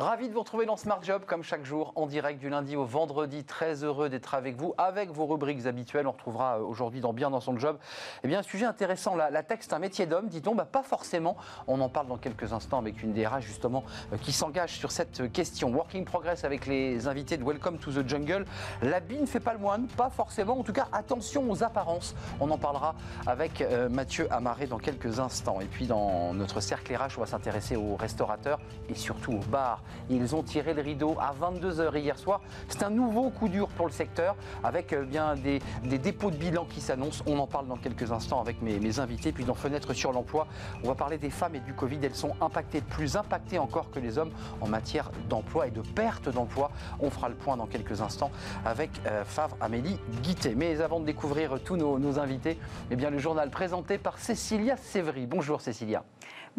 Ravi de vous retrouver dans Smart Job, comme chaque jour, en direct du lundi au vendredi. Très heureux d'être avec vous, avec vos rubriques habituelles. On retrouvera euh, aujourd'hui dans Bien dans son job. Eh bien, un sujet intéressant. La, la tech, c'est un métier d'homme, dit-on. Bah, pas forcément. On en parle dans quelques instants avec une DRH, justement, euh, qui s'engage sur cette question. Working Progress avec les invités de Welcome to the Jungle. L'habit ne fait pas le moine, pas forcément. En tout cas, attention aux apparences. On en parlera avec euh, Mathieu Amaré dans quelques instants. Et puis, dans notre cercle RH, on va s'intéresser aux restaurateurs et surtout aux bars. Ils ont tiré le rideau à 22h hier soir. C'est un nouveau coup dur pour le secteur avec euh, bien des, dépôts de bilan qui s'annoncent. On en parle dans quelques instants avec mes, invités. Puis dans Fenêtre sur l'emploi, on va parler des femmes et du Covid. Elles sont impactées, plus impactées encore que les hommes en matière d'emploi et de perte d'emploi. On fera le point dans quelques instants avec euh, Favre Amélie Guité. Mais avant de découvrir tous nos, nos invités, eh bien, le journal présenté par Cécilia Sévry. Bonjour Cécilia.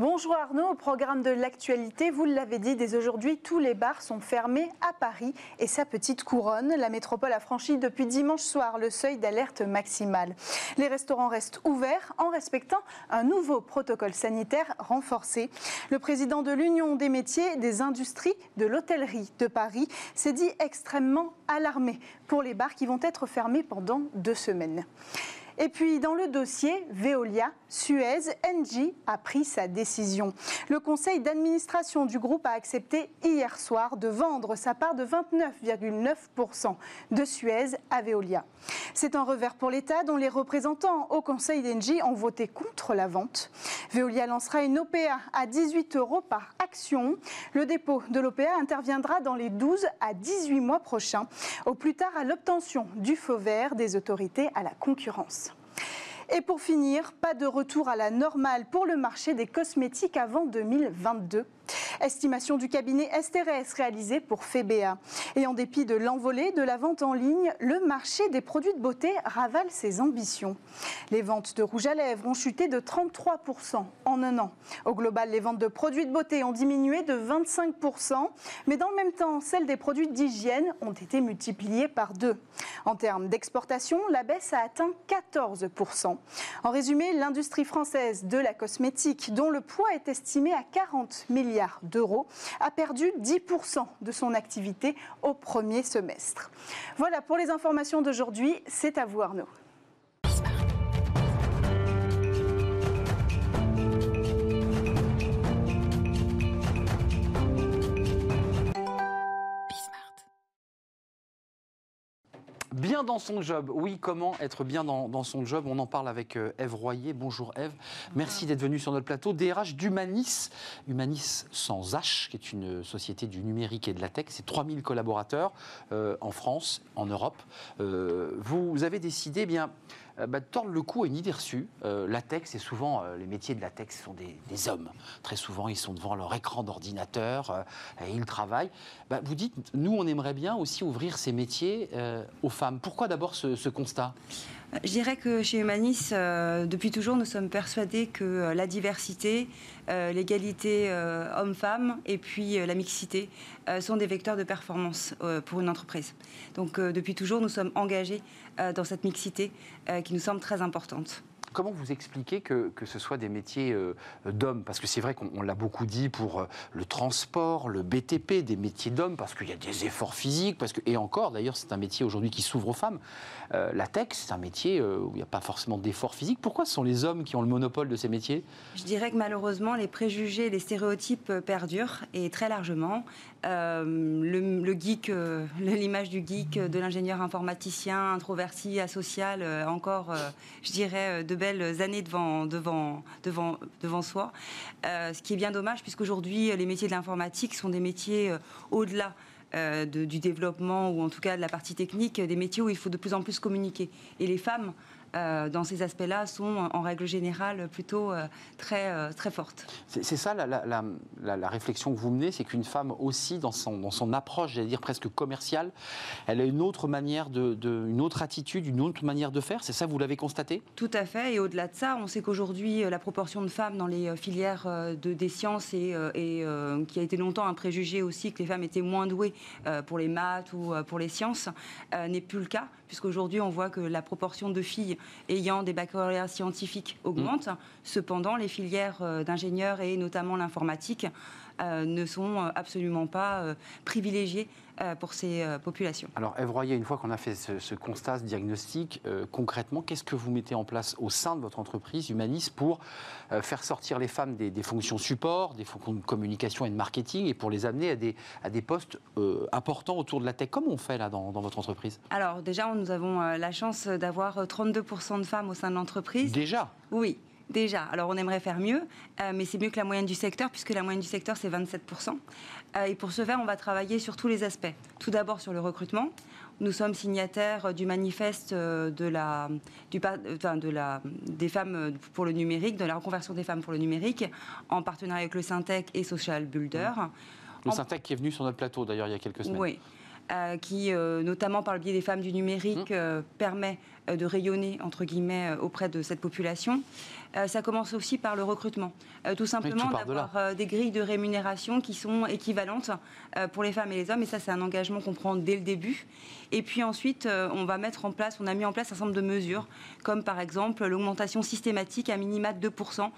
Bonjour Arnaud, au programme de l'actualité, vous l'avez dit, dès aujourd'hui, tous les bars sont fermés à Paris et sa petite couronne. La métropole a franchi depuis dimanche soir le seuil d'alerte maximale. Les restaurants restent ouverts en respectant un nouveau protocole sanitaire renforcé. Le président de l'Union des métiers, des industries, de l'hôtellerie de Paris s'est dit extrêmement alarmé pour les bars qui vont être fermés pendant deux semaines. Et puis dans le dossier Veolia, Suez, Engie a pris sa décision. Le conseil d'administration du groupe a accepté hier soir de vendre sa part de 29,9% de Suez à Veolia. C'est un revers pour l'État dont les représentants au conseil d'Engie ont voté contre la vente. Veolia lancera une OPA à 18 euros par action. Le dépôt de l'OPA interviendra dans les 12 à 18 mois prochains, au plus tard à l'obtention du feu vert des autorités à la concurrence. Et pour finir, pas de retour à la normale pour le marché des cosmétiques avant 2022. Estimation du cabinet STRS réalisée pour FEBA. Et en dépit de l'envolée de la vente en ligne, le marché des produits de beauté ravale ses ambitions. Les ventes de rouge à lèvres ont chuté de 33% en un an. Au global, les ventes de produits de beauté ont diminué de 25%, mais dans le même temps, celles des produits d'hygiène ont été multipliées par deux. En termes d'exportation, la baisse a atteint 14%. En résumé, l'industrie française de la cosmétique, dont le poids est estimé à 40 milliards d'euros, a perdu 10% de son activité au premier semestre. Voilà pour les informations d'aujourd'hui. C'est à vous Arnaud. Bien dans son job, oui, comment être bien dans, son job? On en parle avec euh, Eve Royer. Bonjour Eve, merci d'être venue sur notre plateau. DRH d'Humanis, Humanis sans H, qui est une société du numérique et de la tech. C'est 3000 collaborateurs euh, en France, en Europe. Euh, vous avez décidé, eh bien, euh, bah, tordre le cou à une idée reçue. Euh, la tech, c'est souvent, euh, les métiers de la tech sont des, hommes. Très souvent, ils sont devant leur écran d'ordinateur et ils travaillent. Bah, vous dites, nous, on aimerait bien aussi ouvrir ces métiers aux femmes. Pourquoi d'abord ce constat? Je dirais que chez Humanis, euh, depuis toujours, nous sommes persuadés que euh, la diversité, euh, l'égalité homme-femme et puis la mixité sont des vecteurs de performance pour une entreprise. Donc depuis toujours, nous sommes engagés dans cette mixité qui nous semble très importante. Comment vous expliquez que, que ce soit des métiers euh, d'hommes? Parce que c'est vrai qu'on l'a beaucoup dit pour euh, le transport, le BTP, des métiers d'hommes, parce qu'il y a des efforts physiques, parce que, et encore, d'ailleurs, c'est un métier aujourd'hui qui s'ouvre aux femmes. Euh, la tech, c'est un métier où il n'y a pas forcément d'efforts physiques. Pourquoi ce sont les hommes qui ont le monopole de ces métiers? Je dirais que malheureusement, les préjugés, les stéréotypes perdurent, et très largement. Le, le, geek, l'image du geek, de l'ingénieur informaticien, introverti, asocial, encore, je dirais, de belles années devant, devant, devant, devant soi. Euh, ce qui est bien dommage, puisqu'aujourd'hui, les métiers de l'informatique sont des métiers euh, au-delà. Euh, du développement ou en tout cas de la partie technique, des métiers où il faut de plus en plus communiquer. Et les femmes euh, dans ces aspects-là sont en règle générale plutôt euh, très, euh, très fortes. C'est ça la, la, la, réflexion que vous menez, c'est qu'une femme aussi, dans son, dans son approche, j'allais dire presque commerciale, elle a une autre manière, de, de, une autre attitude, une autre manière de faire. C'est ça, vous l'avez constaté? Tout à fait. Et au-delà de ça, on sait qu'aujourd'hui, la proportion de femmes dans les filières de, des sciences et, et qui a été longtemps un préjugé aussi que les femmes étaient moins douées pour les maths ou pour les sciences, n'est plus le cas puisqu'aujourd'hui on voit que la proportion de filles ayant des baccalauréats scientifiques augmente. Mmh. Cependant, les filières d'ingénieurs et notamment l'informatique ne sont absolument pas privilégiées euh, pour ces euh, populations. Alors, Eve Royer, une fois qu'on a fait ce, constat, ce diagnostic, euh, concrètement, qu'est-ce que vous mettez en place au sein de votre entreprise Humanis pour faire sortir les femmes des, fonctions support, des fonctions de communication et de marketing, et pour les amener à des, à des postes importants autour de la tech? Comment on fait là dans, dans votre entreprise? Alors, déjà, nous avons la chance d'avoir 32% de femmes au sein de l'entreprise. Déjà? Oui. Déjà, alors on aimerait faire mieux, mais c'est mieux que la moyenne du secteur, puisque la moyenne du secteur, c'est 27%. Euh, et pour ce faire, on va travailler sur tous les aspects. Tout d'abord sur le recrutement. Nous sommes signataires du manifeste euh, de la, du, de la, des femmes pour le numérique, de la reconversion des femmes pour le numérique, en partenariat avec le Syntec et Social Builder. Le Syntec qui est venu sur notre plateau d'ailleurs il y a quelques semaines. Oui. Euh, qui, notamment par le biais des femmes du numérique, mmh. permet de rayonner entre guillemets auprès de cette population. Euh, ça commence aussi par le recrutement. Euh, tout simplement d'avoir euh, des grilles de rémunération qui sont équivalentes pour les femmes et les hommes. Et ça, c'est un engagement qu'on prend dès le début. Et puis ensuite, on va mettre en place, on a mis en place un certain nombre de mesures, comme par exemple l'augmentation systématique à minima de 2%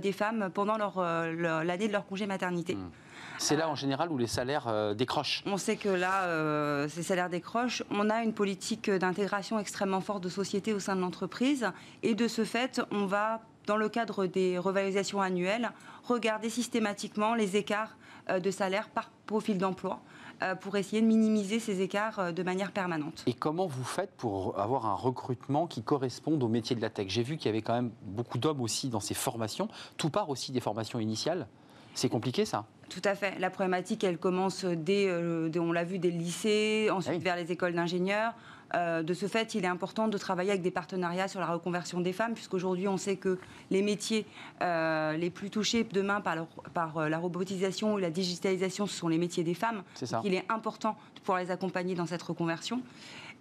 des femmes pendant l'année de leur congé maternité. Mmh. C'est là en général où les salaires décrochent. On sait que là, ces salaires décrochent. On a une politique d'intégration extrêmement forte de société au sein de l'entreprise. Et de ce fait, on va dans le cadre des revalorisations annuelles, regarder systématiquement les écarts euh, de salaire par profil d'emploi euh, pour essayer de minimiser ces écarts euh, de manière permanente. Et comment vous faites pour avoir un recrutement qui corresponde au métier de la tech? J'ai vu qu'il y avait quand même beaucoup d'hommes aussi dans ces formations, tout part aussi des formations initiales. C'est compliqué ça? Tout à fait. La problématique, elle commence dès, on l'a vu, dès le lycée, ensuite vers les écoles d'ingénieurs. Euh, de ce fait, il est important de travailler avec des partenariats sur la reconversion des femmes, puisqu'aujourd'hui, on sait que les métiers euh, les plus touchés demain par, euh, la robotisation ou la digitalisation, ce sont les métiers des femmes. Donc, il est important de pouvoir les accompagner dans cette reconversion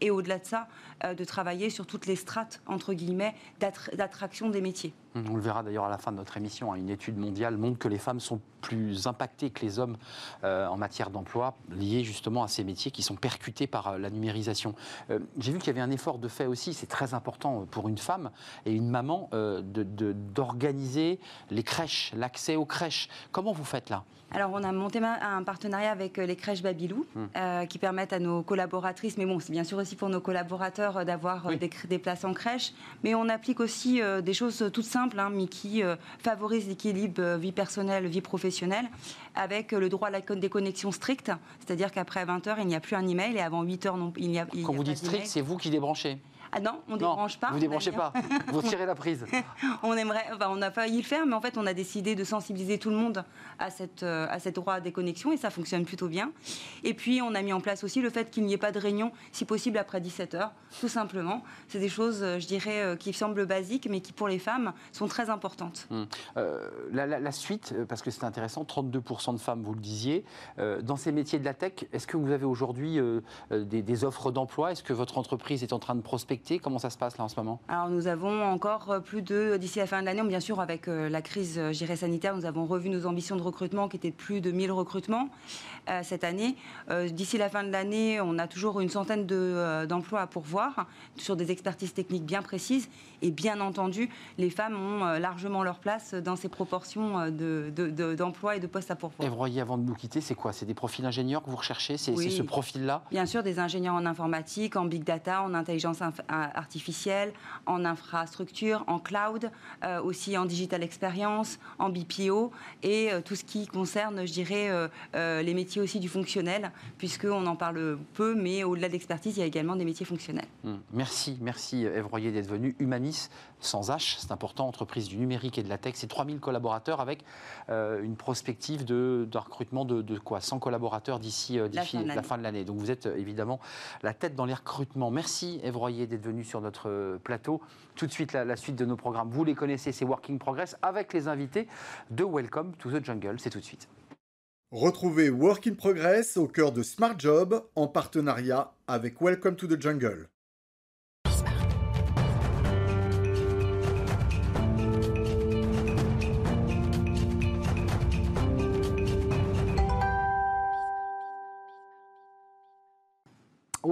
et au-delà de ça, euh, de travailler sur toutes les strates, entre guillemets, d'attraction des métiers. On le verra d'ailleurs à la fin de notre émission. Hein. Une étude mondiale montre que les femmes sont plus impactées que les hommes euh, en matière d'emploi, liées justement à ces métiers qui sont percutés par euh, la numérisation. J'ai vu qu'il y avait un effort de fait aussi, c'est très important pour une femme et une maman d'organiser de, les crèches, l'accès aux crèches. Comment vous faites là? Alors, on a monté un partenariat avec les crèches Babylou, hum. qui permettent à nos collaboratrices, mais bon, c'est bien sûr aussi pour nos collaborateurs euh, d'avoir euh, des, places en crèche. Mais on applique aussi euh, des choses toutes simples, hein, mais qui favorisent l'équilibre vie personnelle, vie professionnelle, avec le droit à la déconnexion stricte. C'est-à-dire qu'après 20h, il n'y a plus un email et avant 8h, non, il n'y a, il Quand vous dites strict, c'est vous qui débranchez ah non, on ne débranche pas. Vous débranchez pas. vous tirez la prise. on aimerait, enfin, on a failli le faire, mais en fait, on a décidé de sensibiliser tout le monde à cette euh, à cette droit à déconnexion et ça fonctionne plutôt bien. Et puis, on a mis en place aussi le fait qu'il n'y ait pas de réunion, si possible après 17 h tout simplement. C'est des choses, euh, je dirais, euh, qui semblent basiques, mais qui pour les femmes sont très importantes. Hum. la, suite, parce que c'est intéressant, 32% de femmes, vous le disiez, dans ces métiers de la tech, est-ce que vous avez aujourd'hui des, des offres d'emploi? Est-ce que votre entreprise est en train de prospecter? Comment ça se passe là en ce moment? Alors nous avons encore euh, plus de, d'ici la fin de l'année, bien sûr avec euh, la crise euh, sanitaire, nous avons revu nos ambitions de recrutement qui étaient de plus de 1000 recrutements cette année. d'ici la fin de l'année, on a toujours une centaine d'emplois à pourvoir sur des expertises techniques bien précises. Et bien entendu, les femmes ont largement leur place dans ces proportions d'emplois de, et de postes à pourvoir. Et vous voyez, avant de nous quitter, c'est quoi? C'est des profils ingénieurs que vous recherchez? C'est ce profil-là? Bien sûr, des ingénieurs en informatique, en big data, en intelligence artificielle, en infrastructure, en cloud, euh, aussi en digital experience, en BPO et euh, tout ce qui concerne, je dirais, euh, les métiers aussi du fonctionnel, puisqu'on en parle peu, mais au-delà de l'expertise, il y a également des métiers fonctionnels. Hum, merci, merci Eve Royer d'être venu. Humanis, sans H, c'est important, entreprise du numérique et de la tech, c'est 3000 collaborateurs avec une prospective de, recrutement de, quoi 100 collaborateurs d'ici la, la, fin de l'année. Donc vous êtes évidemment la tête dans les recrutements. Merci Eve Royer d'être venu sur notre euh, plateau. Tout de suite, la, suite de nos programmes, vous les connaissez, c'est Working Progress avec les invités de Welcome to the Jungle. C'est tout de suite. Retrouvez Working Progress au cœur de Smart Job en partenariat avec Welcome to the Jungle.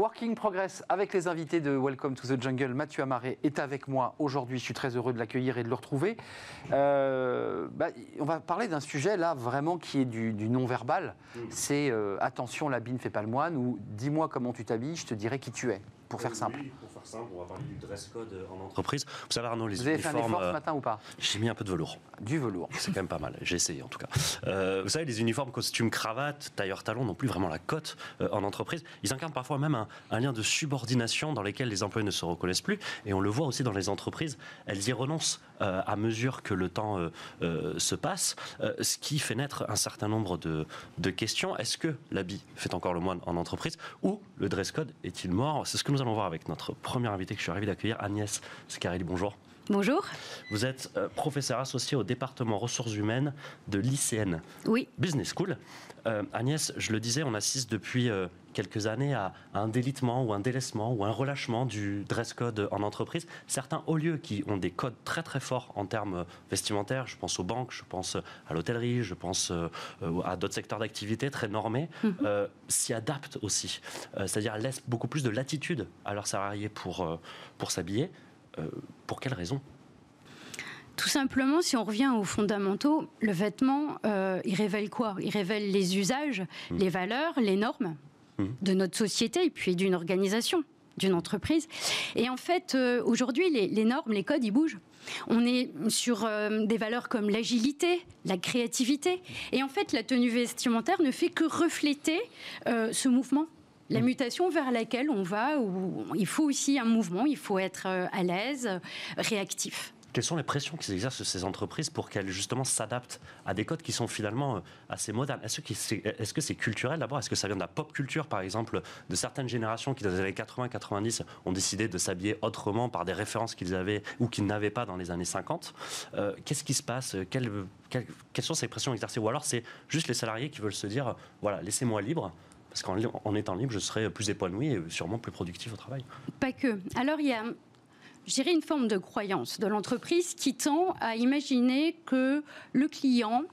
Working Progress avec les invités de Welcome to the Jungle. Mathieu Amaré est avec moi aujourd'hui. Je suis très heureux de l'accueillir et de le retrouver. Euh, bah, on va parler d'un sujet là vraiment qui est du, non-verbal. C'est euh, attention, l'habit ne fait pas le moine ou dis-moi comment tu t'habilles, je te dirai qui tu es pour faire simple on va parler du dress code en entreprise. Vous savez, Arnaud, les Vous avez fait un effort ce euh, matin ou pas? J'ai mis un peu de velours. Du velours. C'est quand même pas mal. J'ai essayé en tout cas. Euh, vous savez, les uniformes, costumes, cravate, tailleur talon n'ont plus vraiment la cote euh, en entreprise. Ils incarnent parfois même un, lien de subordination dans lequel les employés ne se reconnaissent plus. Et on le voit aussi dans les entreprises. Elles y renoncent à mesure que le temps se passe, ce qui fait naître un certain nombre de, de questions. Est-ce que l'habit fait encore le moine en entreprise ou le dress code est-il mort? C'est ce que nous allons voir avec notre premier invité que je suis ravi d'accueillir, Agnès Scarelli. Bonjour. Bonjour. Vous êtes euh, professeur associé au département ressources humaines de l'ICN oui. Business School. Euh, Agnès, je le disais, on assiste depuis euh, quelques années à, un délitement ou un délaissement ou un relâchement du dress code en entreprise. Certains hauts lieux qui ont des codes très très forts en termes vestimentaires, je pense aux banques, je pense à l'hôtellerie, je pense à d'autres secteurs d'activité très normés, mhm. s'y adaptent aussi. C'est-à-dire laissent beaucoup plus de latitude à leurs salariés pour, pour s'habiller. pour quelles raisons? Tout simplement, si on revient aux fondamentaux, le vêtement, euh, il révèle quoi? Il révèle les usages, mmh. les valeurs, les normes mmh. de notre société et puis d'une organisation, d'une entreprise. Et en fait, euh, aujourd'hui, les, normes, les codes, ils bougent. On est sur euh, des valeurs comme l'agilité, la créativité. Et en fait, la tenue vestimentaire ne fait que refléter ce mouvement la mmh. mutation vers laquelle on va, où il faut aussi un mouvement, il faut être à l'aise, réactif. Quelles sont les pressions qui exercent ces entreprises pour qu'elles justement s'adaptent à des codes qui sont finalement euh, assez modernes? Est-ce que c'est -ce culturel d'abord? Est-ce que ça vient de la pop culture par exemple? De certaines générations qui dans les années 80-90 ont décidé de s'habiller autrement par des références qu'ils avaient ou qu'ils n'avaient pas dans les années 50 euh, Qu'est-ce qui se passe? Quelles, sont ces pressions exercées? Ou alors c'est juste les salariés qui veulent se dire voilà laissez-moi libre parce qu'en étant libre, je serai plus épanoui et sûrement plus productif au travail. Pas que. Alors, il y a dirais, une forme de croyance de l'entreprise qui tend à imaginer que le client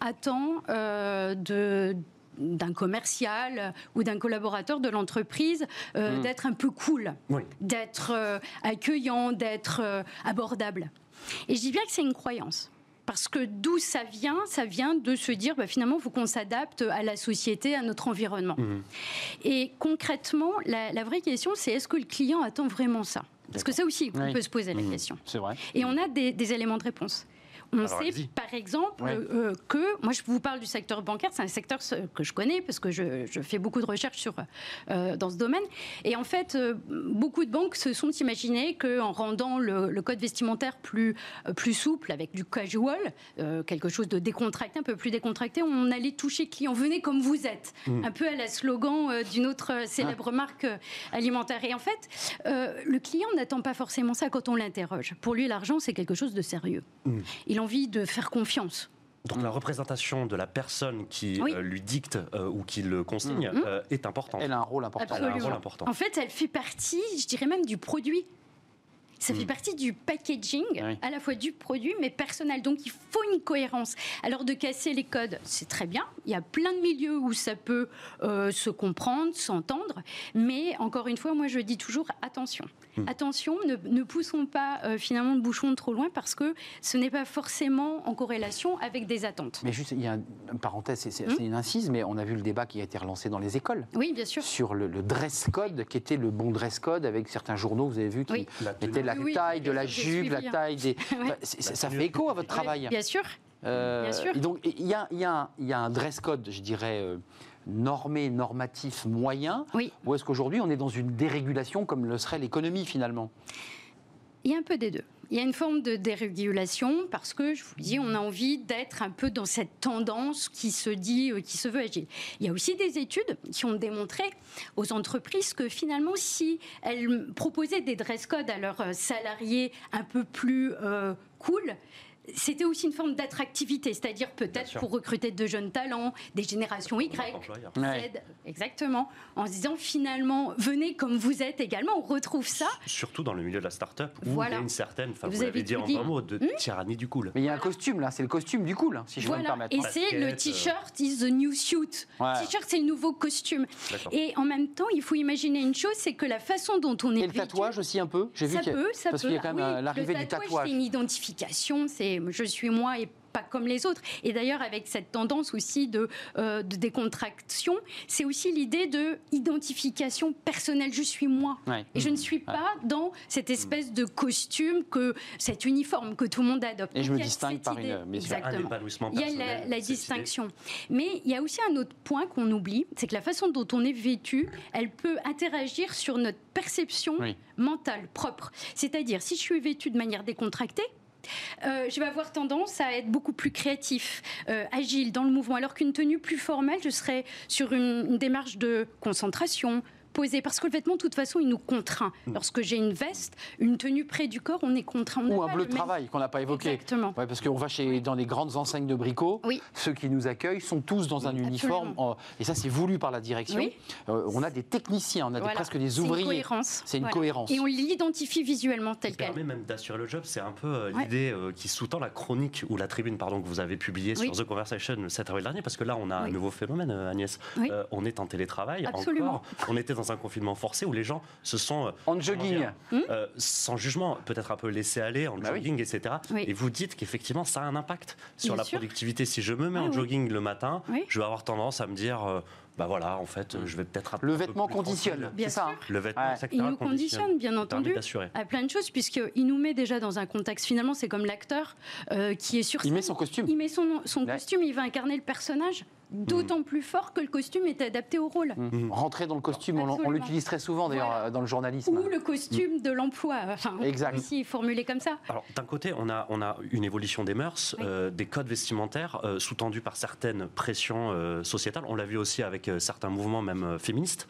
attend euh, de d'un commercial ou d'un collaborateur de l'entreprise euh, hmm. d'être un peu cool, d'être euh, accueillant, d'être abordable. Et je dis bien que c'est une croyance. Parce que d'où ça vient Ça vient de se dire, bah, finalement, il faut qu'on s'adapte à la société, à notre environnement. Hmm. Et concrètement, la vraie question, c'est est-ce que le client attend vraiment ça? Parce que ça aussi, on peut se poser la question. C'est vrai. Et on a des éléments de réponse. On sait, par exemple, euh, que, moi je vous parle du secteur bancaire, c'est un secteur que je connais parce que je, fais beaucoup de recherches sur, euh, dans ce domaine. Et en fait, euh, beaucoup de banques se sont imaginées qu'en rendant le, code vestimentaire plus, plus souple, avec du casual, quelque chose de décontracté, un peu plus décontracté, on allait toucher clients. Venez comme vous êtes, mm. un peu à la slogan d'une autre célèbre ah. marque alimentaire. Et en fait, le client n'attend pas forcément ça quand on l'interroge. Pour lui, l'argent, c'est quelque chose de sérieux. Mm. Il envie de faire confiance. Donc la représentation de la personne qui euh, lui dicte euh, ou qui le consigne mm. euh, est importante. Elle a un rôle important. Elle a un rôle important. En fait, elle fait partie, je dirais même, du produit. Ça fait mm. partie du packaging, à la fois du produit, mais personnel. Donc il faut une cohérence. Alors de casser les codes, c'est très bien. Il y a plein de milieux où ça peut se comprendre, s'entendre. Mais encore une fois, moi je dis toujours attention. Hmm. Attention, ne, poussons pas euh, finalement le bouchon trop loin parce que ce n'est pas forcément en corrélation avec des attentes. Mais juste, il y a une parenthèse, c'est hmm. une incise, mais on a vu le débat qui a été relancé dans les écoles. Oui, bien sûr. Sur le, dress code, qui était le bon dress code avec certains journaux, vous avez vu, qui étaient la taille de la jupe, la taille des. ça fait écho à votre travail. Bien sûr. Euh, bien sûr. donc, il y, y, a un dress code, je dirais. Euh, normé, normatif, moyen oui. Ou est-ce qu'aujourd'hui on est dans une dérégulation comme le serait l'économie finalement? Il y a un peu des deux. Il y a une forme de dérégulation parce que, je vous dis, on a envie d'être un peu dans cette tendance qui se dit, euh, qui se veut agile. Il y a aussi des études qui ont démontré aux entreprises que finalement, si elles proposaient des dress codes à leurs salariés un peu plus euh, cool, c'était aussi une forme d'attractivité, c'est-à-dire peut-être pour recruter de jeunes talents, des générations Y, Z, exactement, en se disant finalement, venez comme vous êtes également, on retrouve ça. Surtout dans le milieu de la start-up, où il y a une certaine, enfin, vous, avez dit en un mot, de hmm tyrannie du cool. Mais il y a un costume là, c'est le costume du cool, si je voilà. me permettre. Et c'est le t-shirt is the new suit. Le T-shirt, c'est le nouveau costume. Et en même temps, il faut imaginer une chose, c'est que la façon dont on est Et le tatouage aussi un peu, j'ai vu. Ça peut, ça parce qu'il y a quand même euh, l'arrivée du tatouage. C'est une identification, c'est je suis moi et pas comme les autres. Et d'ailleurs, avec cette tendance aussi de, euh, de décontraction, c'est aussi l'idée de identification personnelle. Je suis moi. Et je ne suis pas dans cette espèce de costume, que cet uniforme que tout le monde adopte. Et je me distingue par une, un Il y a la, distinction. Mais il y a aussi un autre point qu'on oublie, c'est que la façon dont on est vêtu, elle peut interagir sur notre perception mentale propre. C'est-à-dire, si je suis vêtu de manière décontractée, euh, je vais avoir tendance à être beaucoup plus créatif, euh, agile dans le mouvement, alors qu'une tenue plus formelle, je serais sur une démarche de concentration, parce que le vêtement, de toute façon, il nous contraint. Mm. Lorsque j'ai une veste, une tenue près du corps, on est contraint. Ou un bleu de travail qu'on n'a pas évoqué. Exactement. parce qu'on va chez, dans les grandes enseignes de bricots. Ceux qui nous accueillent sont tous dans un uniforme. et ça, c'est voulu par la direction. Euh, on a des techniciens, on a presque des ouvriers. C'est une cohérence. Et on l'identifie visuellement tel quel. permet même d'assurer le job. C'est un peu euh, l'idée euh, qui sous-tend la chronique ou la tribune pardon, que vous avez publiée sur The Conversation le 7 avril dernier. Parce que là, on a un nouveau phénomène, Agnès. on est en télétrravil. Absolument. On était dans un confinement forcé où les gens se sont... Euh, en jogging. Hmm euh, sans jugement, peut-être un peu laissé aller, en bah jogging, etc. Et vous dites qu'effectivement, ça a un impact sur la productivité. Si je me mets en jogging le matin, je vais avoir tendance à me dire... Euh, bah voilà, en fait, je vais peut-être le vêtement conditionne, bien ça. Hein. Le vêtement, il nous conditionne, bien entendu, à plein de choses, puisqu'il nous met déjà dans un contexte. Finalement, c'est comme l'acteur qui est sur. Il met son costume. Il met son, son costume, il va incarner le personnage d'autant plus fort que le costume est adapté au rôle. Mmh. Rentrer dans le costume, on, l'utilise très souvent d'ailleurs dans le journalisme. Ou le costume de l'emploi, enfin, exact. aussi formulé comme ça. Alors d'un côté, on a, on a une évolution des mœurs, euh, des codes vestimentaires euh, sous-tendus par certaines pressions euh, sociétales. On l'a vu aussi avec certains mouvements même féministes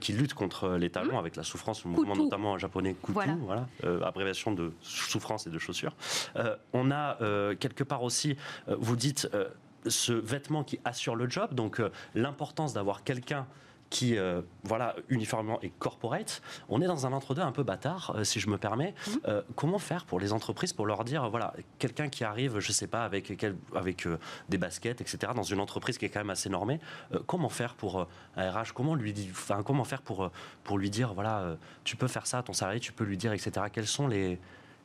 qui luttent contre les talons mmh. avec la souffrance, le mouvement notamment japonais Kutu, voilà, abréviation de souffrance et de chaussures. on a quelque part aussi, vous dites ce vêtement qui assure le job, donc euh, l'importance d'avoir quelqu'un qui, euh, voilà, uniformément est corporate. On est dans un entre-deux un peu bâtard, euh, si je me permets. Mhm. comment faire pour les entreprises pour leur dire, voilà, quelqu'un qui arrive, je sais pas, avec, avec des baskets, etc., dans une entreprise qui est quand même assez normée, comment faire pour un RH Comment lui, enfin, comment faire pour pour lui dire, voilà, tu peux faire ça à ton salarié, tu peux lui dire, etc. Quelles sont les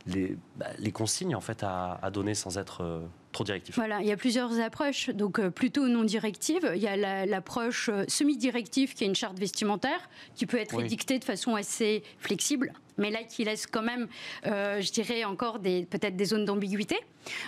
les, bah, les consignes en fait à, donner sans être euh, trop directif Voilà, il y a plusieurs approches, donc euh, plutôt non directives. Il y a l'approche euh, semi-directive qui est une charte vestimentaire qui peut être édictée de façon assez flexible, mais là qui laisse quand même, je dirais encore peut-être des zones d'ambiguïté.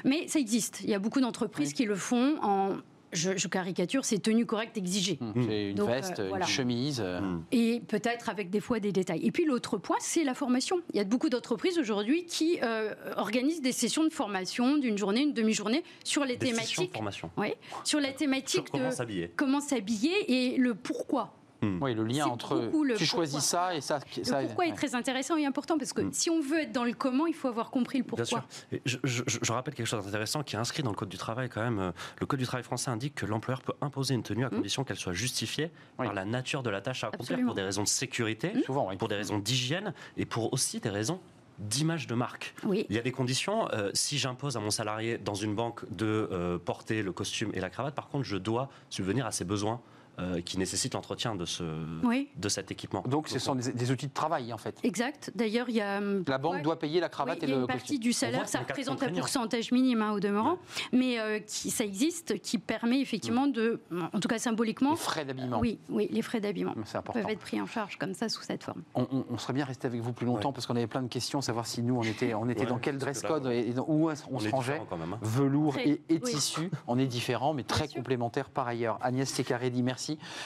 Mais ça existe. Il y a beaucoup d'entreprises qui le font en je, caricature, c'est tenue correcte exigée. Mmh. C'est une veste, euh, une chemise. Euh. Mmh. Et peut-être avec des fois des détails. Et puis l'autre point, c'est la formation. Il y a beaucoup d'entreprises aujourd'hui qui euh, organisent des sessions de formation d'une journée, une demi-journée sur les thématiques. De formation. Oui, sur la thématique comment s'habiller. Comment s'habiller et le pourquoi. Hmm. Oui, le lien entre tu choisis ça et ça. Le pourquoi est très intéressant et important parce que hmm. si on veut être dans le comment, il faut avoir compris le pourquoi. Bien sûr. Je, je, rappelle quelque chose d'intéressant qui est inscrit dans le Code du travail quand même. Le Code du travail français indique que l'employeur peut imposer une tenue à hmm. condition qu'elle soit justifiée par la nature de la tâche à accomplir pour des raisons de sécurité, Souvent, pour des raisons d'hygiène et pour aussi des raisons d'image de marque. Oui. Il y a des conditions. Euh, si j'impose à mon salarié dans une banque de euh, porter le costume et la cravate, par contre, je dois subvenir à ses besoins euh, qui nécessite l'entretien de, ce, de cet équipement. Donc, ce sont des, outils de travail, en fait. Exact. D'ailleurs, il y a. Hum, la banque doit payer la cravate et le. Il y a une partie du salaire, ça représente un pourcentage minime hein, au demeurant, mais euh, qui, ça existe, qui permet effectivement de, en tout cas symboliquement. Les frais d'habillement. Oui, oui, les frais d'habillement peuvent être pris en charge comme ça sous cette forme. On, serait bien resté avec vous plus longtemps parce qu'on avait plein de questions, savoir si nous on était, on était dans quel dress code et où on, se rangeait. Hein. Velours et, tissu, on est différents, mais très complémentaires par ailleurs. Agnès Secarelli, merci.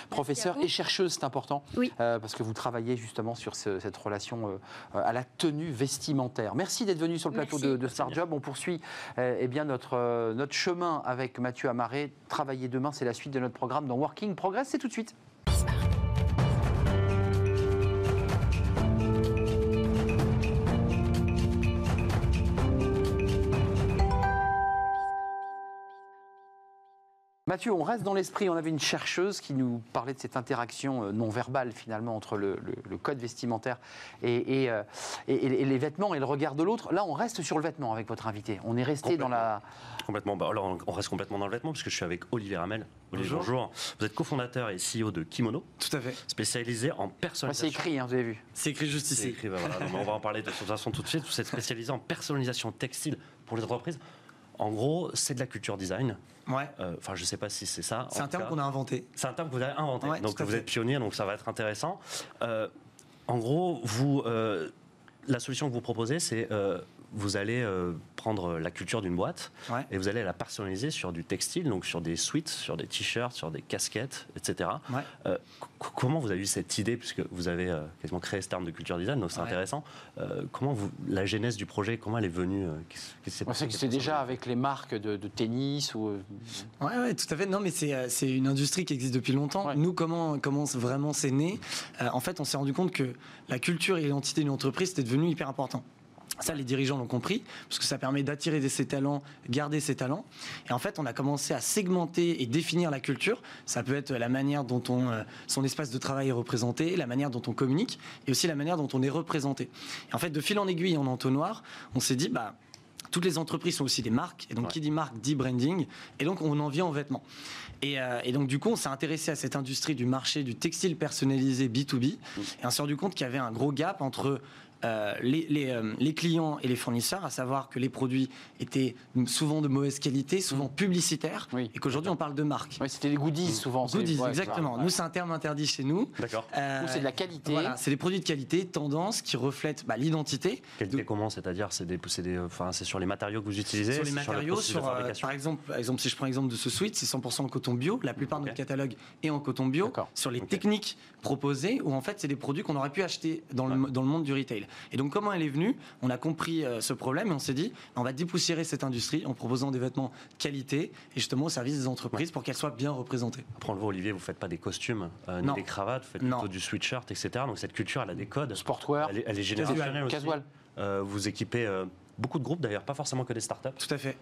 Professeur et chercheuse, c'est important, euh, parce que vous travaillez justement sur cette relation euh, à la tenue vestimentaire. Merci d'être venu sur le plateau de, de Star Job. On poursuit euh, eh bien, notre, notre chemin avec Mathieu Amaré. Travailler demain, c'est la suite de notre programme dans Working Progress. C'est tout de suite. Mathieu, on reste dans l'esprit. On avait une chercheuse qui nous parlait de cette interaction euh, non verbale finalement entre le, code vestimentaire et, euh, et, et, les vêtements et le regard de l'autre. Là, on reste sur le vêtement avec votre invité. On est resté dans la. Complètement. Bah, alors, on reste complètement dans le vêtement puisque je suis avec Olivier Ramel. Olivier, bonjour. Vous êtes cofondateur et CEO de Kimono. Tout à fait. Spécialisé en personnalisation. c'est écrit, hein, vous avez vu. C'est écrit juste ici. Écrit, bah, on va en parler de toute façon tout de suite. Vous êtes spécialisé en personnalisation textile pour les entreprises. En gros, c'est de la culture design. Ouais. Euh, enfin, je ne sais pas si c'est ça. C'est un terme qu'on a inventé. C'est un terme que vous avez inventé. donc vous êtes pionnier, donc ça va être intéressant. Euh, en gros, vous, euh, la solution que vous proposez, c'est vous allez euh, prendre la culture d'une boîte et vous allez la personnaliser sur du textile, donc sur des suites, sur des t-shirts, sur des casquettes, etc. Euh, comment vous avez eu cette idée, puisque vous avez euh, quasiment créé ce terme de culture design, donc c'est intéressant. comment vous, la genèse du projet, comment elle est venue C'est déjà avec les marques de, tennis ou. Oui, ouais, tout à fait. Non, mais c'est une industrie qui existe depuis longtemps. Nous, comment, comment vraiment c'est né? En fait, on s'est rendu compte que la culture et l'identité d'une entreprise, c'était devenu hyper important. Ça, les dirigeants l'ont compris, parce que ça permet d'attirer ses talents, garder ses talents. Et en fait, on a commencé à segmenter et définir la culture. Ça peut être la manière dont on, euh, son espace de travail est représenté, la manière dont on communique, et aussi la manière dont on est représenté. Et en fait, de fil en aiguille en entonnoir, on s'est dit, bah, toutes les entreprises sont aussi des marques, et donc qui dit marque dit branding, et donc on en vient aux vêtements. Et, euh, et, donc, du coup, on s'est intéressé à cette industrie du marché du textile personnalisé B2B. Et on s'est rendu compte qu'il y avait un gros gap entre euh, euh, les, clients et les fournisseurs, à savoir que les produits étaient souvent de mauvaise qualité, souvent mm. publicitaires, et qu'aujourd'hui on parle de marque. Oui, c'était des goodies souvent. Goodies, exactement. Nous, c'est un terme interdit chez nous. D'accord. Euh, c'est de la qualité. Voilà, c'est des produits de qualité, tendance, qui reflètent bah, l'identité. Qualité comment C'est-à-dire, c'est des, enfin, c'est sur les matériaux que vous utilisez Sur les matériaux, sur, par exemple, par exemple, si je prends l'exemple de ce suite, c'est 100% en coton bio. La plupart de notre catalogue est en coton bio. Sur les techniques proposées, où en fait, c'est des produits qu'on aurait pu acheter dans, le, dans le monde du retail. Et donc, comment elle est venue? On a compris euh, ce problème et on s'est dit, on va dépoussiérer cette industrie en proposant des vêtements qualité et justement au service des entreprises pour qu'elles soient bien représentées. Après, on le voit, Olivier, vous faites pas des costumes euh, ni des cravates, vous faites plutôt du sweatshirt, etc. Donc cette culture, elle a des codes. Sportwear. Elle est, générationnelle aussi. Casual. Euh, vous équipez beaucoup de groupes d'ailleurs, pas forcément que des startups. Tout à fait.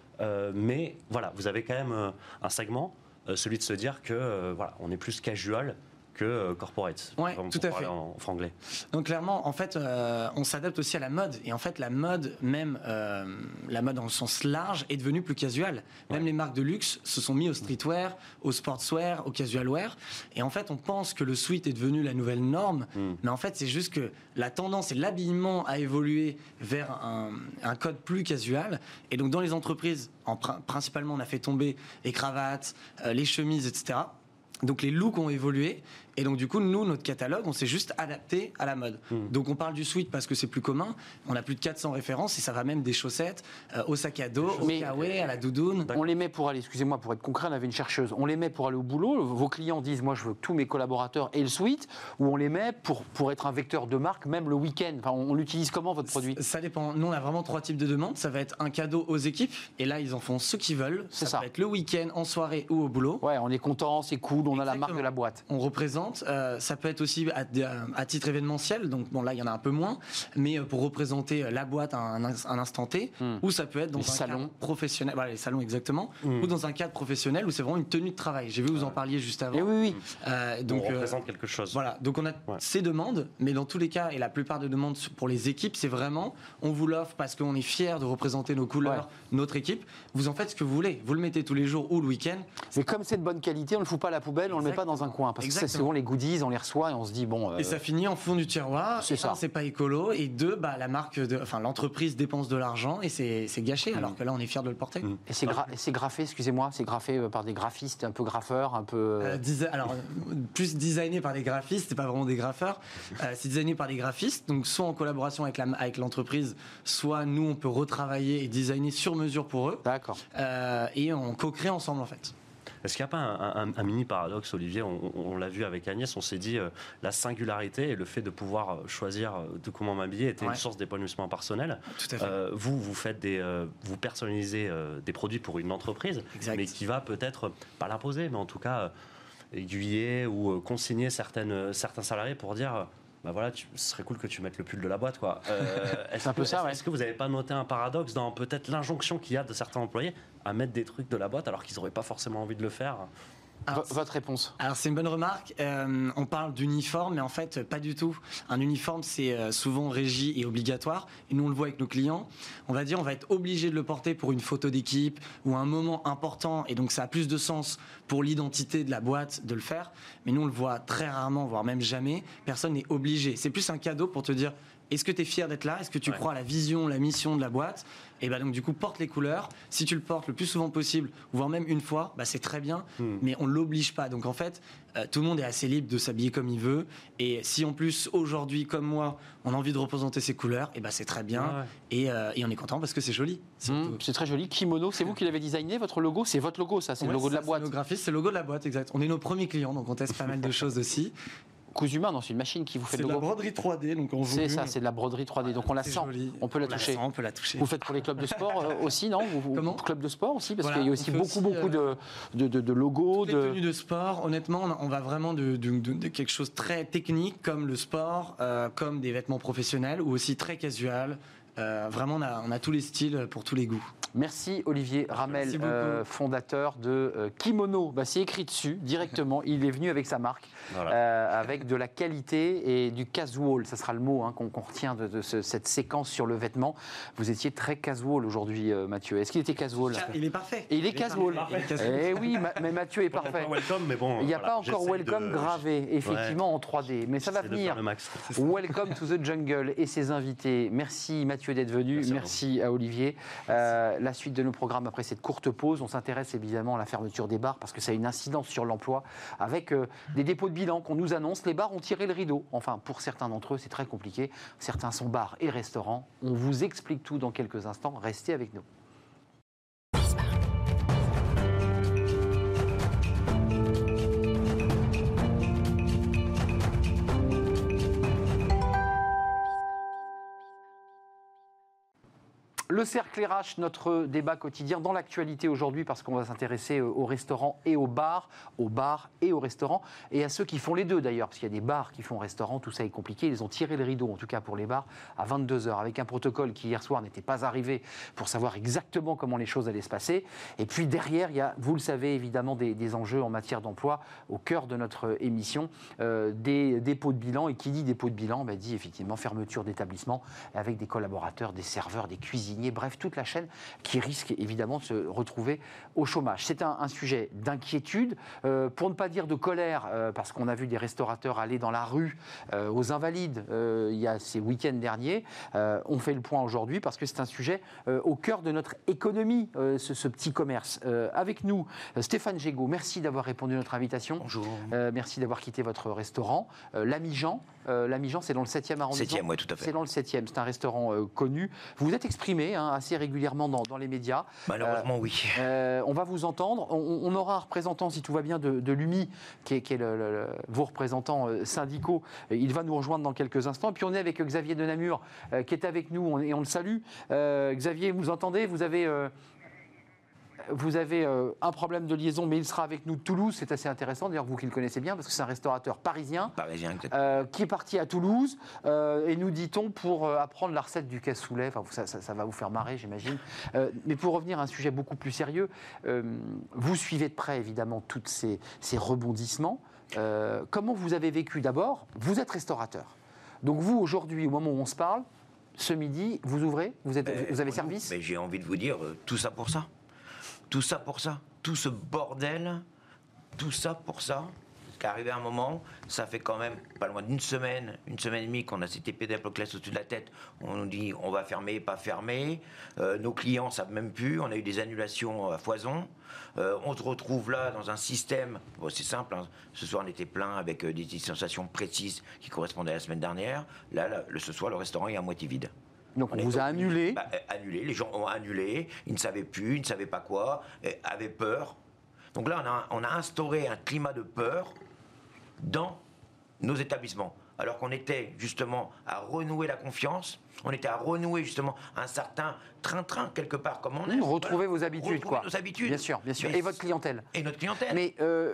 mais voilà, vous avez quand même un segment, celui de se dire que voilà, on est plus casual que euh, corporate. Oui, tout à fait. En, franglais. Donc clairement, en fait, euh, on s'adapte aussi à la mode. Et en fait, la mode, même euh, la mode dans le sens large, est devenue plus casual. Même les marques de luxe se sont mis au streetwear, au sportswear, au casualwear. Et en fait, on pense que le sweat est devenu la nouvelle norme. Hmm. Mais en fait, c'est juste que la tendance et l'habillement a évolué vers un, un, code plus casual. Et donc, dans les entreprises, en, principalement, on a fait tomber les cravates, les chemises, etc. Donc les looks ont évolué et donc, du coup, nous, notre catalogue, on s'est juste adapté à la mode. Hmm. Donc, on parle du sweat parce que c'est plus commun. On a plus de 400 références et ça va même des chaussettes euh, au sac à dos, au kawaii, à la doudoune. On les met pour aller, excusez-moi, pour être concret, on avait une chercheuse. On les met pour aller au boulot. Vos clients disent, moi, je veux que tous mes collaborateurs aient le sweat. Ou on les met pour, pour être un vecteur de marque, même le week-end. Enfin, on, l'utilise comment, votre produit? Ça dépend. Nous, on a vraiment trois types de demandes. Ça va être un cadeau aux équipes. Et là, ils en font ce qu'ils veulent. Ça, ça. va être le week-end, en soirée ou au boulot. Ouais, on est content, c'est cool, on a la marque de la boîte. On représente. Euh, ça peut être aussi à, titre événementiel, donc bon là il y en a un peu moins, mais euh, pour représenter euh, la boîte à un, instant T, hmm. ou ça peut être dans un salon. cadre professionnel, voilà les salons exactement, hmm. ou dans un cadre professionnel où c'est vraiment une tenue de travail. J'ai vu vous en parliez juste avant. Et eh oui, oui. Euh, donc on représente quelque chose. Voilà, donc on a ces demandes, mais dans tous les cas et la plupart des demandes pour les équipes, c'est vraiment on vous l'offre parce qu'on est fier de représenter nos couleurs, notre équipe. Vous en faites ce que vous voulez, vous le mettez tous les jours ou le week-end. Mais comme c'est de bonne qualité, on ne le fout pas à la poubelle, on ne le met pas dans un coin parce que c'est souvent les goodies, on les reçoit et on se dit bon. Et ça finit en fond du tiroir. C'est ça. C'est pas écolo. Et deux, bah la marque, de, enfin l'entreprise dépense de l'argent et c'est gâché. Alors que là, on est fier de le porter. Mm. Et c'est graffé, excusez-moi, c'est graffé euh, par des graphistes, un peu graffeurs, un peu. Euh, euh, alors plus designé par des graphistes, c'est pas vraiment des graffeurs. c'est designé par des graphistes, donc soit en collaboration avec avec l'entreprise, soit nous on peut retravailler et designer sur mesure pour eux. D'accord. et on co-crée ensemble en fait. Est-ce qu'il n'y a pas un, mini paradoxe, Olivier? On, l'a vu avec Agnès, on s'est dit euh, la singularité et le fait de pouvoir euh, choisir euh, de comment m'habiller était une source d'épanouissement personnel. Tout à fait. vous, vous faites des, vous personnalisez des produits pour une entreprise, mais qui va peut-être pas l'imposer, mais en tout cas aiguiller ou consigner certaines, certains salariés pour dire bah voilà, ce serait cool que tu mettes le pull de la boîte, quoi. Euh, c'est un peu ça, Est-ce que vous n'avez pas noté un paradoxe dans peut-être l'injonction qu'il y a de certains employés à mettre des trucs de la boîte alors qu'ils n'auraient pas forcément envie de le faire? Votre réponse Alors c'est une bonne remarque. Euh, on parle d'uniforme, mais en fait pas du tout. Un uniforme c'est euh, souvent régi et obligatoire. Et nous on le voit avec nos clients. On va dire on va être obligé de le porter pour une photo d'équipe ou un moment important. Et donc ça a plus de sens pour l'identité de la boîte de le faire. Mais nous on le voit très rarement, voire même jamais. Personne n'est obligé. C'est plus un cadeau pour te dire est-ce que tu es fier d'être là? Est-ce que tu crois à la vision, la mission de la boîte? Et ben donc du coup, porte les couleurs. Si tu le portes le plus souvent possible, voire même une fois, bah, c'est très bien. Hmm. Mais on l'oblige pas. Donc en fait, euh, tout le monde est assez libre de s'habiller comme il veut. Et si en plus aujourd'hui, comme moi, on a envie de représenter ces couleurs, et ben c'est très bien. Euh, et, on est content parce que c'est joli. Hmm, c'est très joli. Kimono, c'est vous qui l'avez designé? Votre logo C'est votre logo, ça C'est le logo de la boîte. C'est le logo de la boîte, exact. On est nos premiers clients, donc on teste pas mal de choses aussi cousu main, non, c'est une machine qui vous fait de la broderie 3D, donc on C'est ça, c'est de la broderie 3D, donc on la sent, on peut la toucher. on peut la toucher. Vous faites pour les clubs de sport euh, aussi, non vous, Comment Club de sport aussi, parce qu'il y a aussi beaucoup, beaucoup de, de, logos. De... tenues de sport, honnêtement, on va vraiment de, quelque chose très technique, comme le sport, euh, comme des vêtements professionnels, ou aussi très casual. Euh, vraiment, on a, on a tous les styles pour tous les goûts. Merci Olivier Ramel, euh, fondateur de euh, Kimono. Bah, c'est écrit dessus directement. Il est venu avec sa marque, euh, avec de la qualité et du casual. Ça sera le mot hein, qu'on retient de, cette séquence sur le vêtement. Vous étiez très casual aujourd'hui, Mathieu. Est-ce qu'il était casual? Il est parfait. Et il est casual. Eh oui, mais Mathieu est parfait. il n'y a pas encore welcome gravé, effectivement, en 3D. Mais ça va venir. Welcome to the jungle et ses invités. Merci Mathieu d'être venu. Merci, à, Olivier la suite de nos programmes après cette courte pause. On s'intéresse évidemment à la fermeture des bars parce que ça a une incidence sur l'emploi avec euh, des dépôts de qu'on nous annonce. Les bars ont tiré le rideau. Enfin, pour certains d'entre eux, c'est très compliqué. Certains sont bars et restaurants. On vous explique tout dans quelques instants. Restez avec nous. Le cercle RH, notre débat quotidien dans l'actualité aujourd'hui, parce qu'on va s'intéresser euh, aux restaurants et aux bars, aux bars et aux restaurants, et à ceux qui font les deux d'ailleurs, parce qu'il y a des bars qui font restaurant, tout ça est compliqué. Ils ont tiré le rideau, en tout cas pour les bars, à 22h, avec un protocole qui hier soir n'était pas arrivé pour savoir exactement comment les choses allaient se passer. Et puis derrière, il y a, vous le savez évidemment, des, enjeux en matière d'emploi au cœur de notre émission, euh, des dépôts de bilan. Et qui dit dépôt de bilan, bah, dit effectivement fermeture d'établissement avec des collaborateurs, des serveurs, des cuisiniers bref, toute la chaîne qui risque évidemment de se retrouver au chômage. C'est un, sujet d'inquiétude, euh, pour ne pas dire de colère, euh, parce qu'on a vu des restaurateurs aller dans la rue euh, aux Invalides il y a ces week-ends derniers. on fait le point aujourd'hui parce que c'est un sujet au cœur de notre économie, ce, petit commerce. avec nous, Stéphane Gégaud, merci d'avoir répondu à notre invitation. Bonjour. merci d'avoir quitté votre restaurant. L'Ami Jean, L'Ami Jean, c'est dans le 7e arrondissement. 7e, oui, tout à fait. C'est dans le 7e, c'est un restaurant connu. Vous vous êtes exprimé Hein, assez régulièrement dans, les médias. Malheureusement, oui. Euh, on va vous entendre. On, aura un représentant, si tout va bien, de, l'UMI, qui est, vos représentants euh, syndicaux. Il va nous rejoindre dans quelques instants. puis on est avec Xavier de Namur, euh, qui est avec nous, et on le salue. Xavier, vous entendez? Vous avez vous avez euh, un problème de liaison, mais il sera avec nous de Toulouse. C'est assez intéressant, d'ailleurs, vous qui le connaissez bien, parce que c'est un restaurateur parisien, euh, qui est parti à Toulouse, euh, et nous dit-on, pour apprendre la recette du cassoulet. Enfin, ça, ça, va vous faire marrer, j'imagine. mais pour revenir à un sujet beaucoup plus sérieux, vous suivez de près, évidemment, tous ces, ces, rebondissements. comment vous avez vécu d'abord? Vous êtes restaurateur. Donc vous, aujourd'hui, au moment où on se parle, ce midi, vous ouvrez vous, êtes, vous avez service? J'ai envie de vous dire, tout ça pour ça. Tout ça pour ça. Tout ce bordel, tout ça pour ça. Qu'arrivé à un moment, ça fait quand même pas loin d'une semaine, une semaine et demie qu'on a cette épée d'Apoclès au-dessus de la tête. On nous dit on va fermer, pas fermer. Euh, nos clients savent même plus. On a eu des annulations à foison. Euh, on se retrouve là dans un système. c'est simple. Hein. Ce soir, on était plein avec euh, des sensations précises qui correspondaient à la semaine dernière. Là, le, ce soir, le restaurant est à moitié vide. Donc on, vous a annulé bah, euh, Annulé, les gens ont annulé, ils ne savaient plus, ils ne savaient pas quoi, avaient peur. Donc là, on a, on a instauré un climat de peur dans nos établissements. alors qu'on était justement à renouer la confiance, on était à renouer justement un certain train-train quelque part, comme on est. retrouver vos habitudes, quoi. Nos habitudes. Bien sûr, bien sûr. et votre clientèle. Et notre clientèle. Mais euh,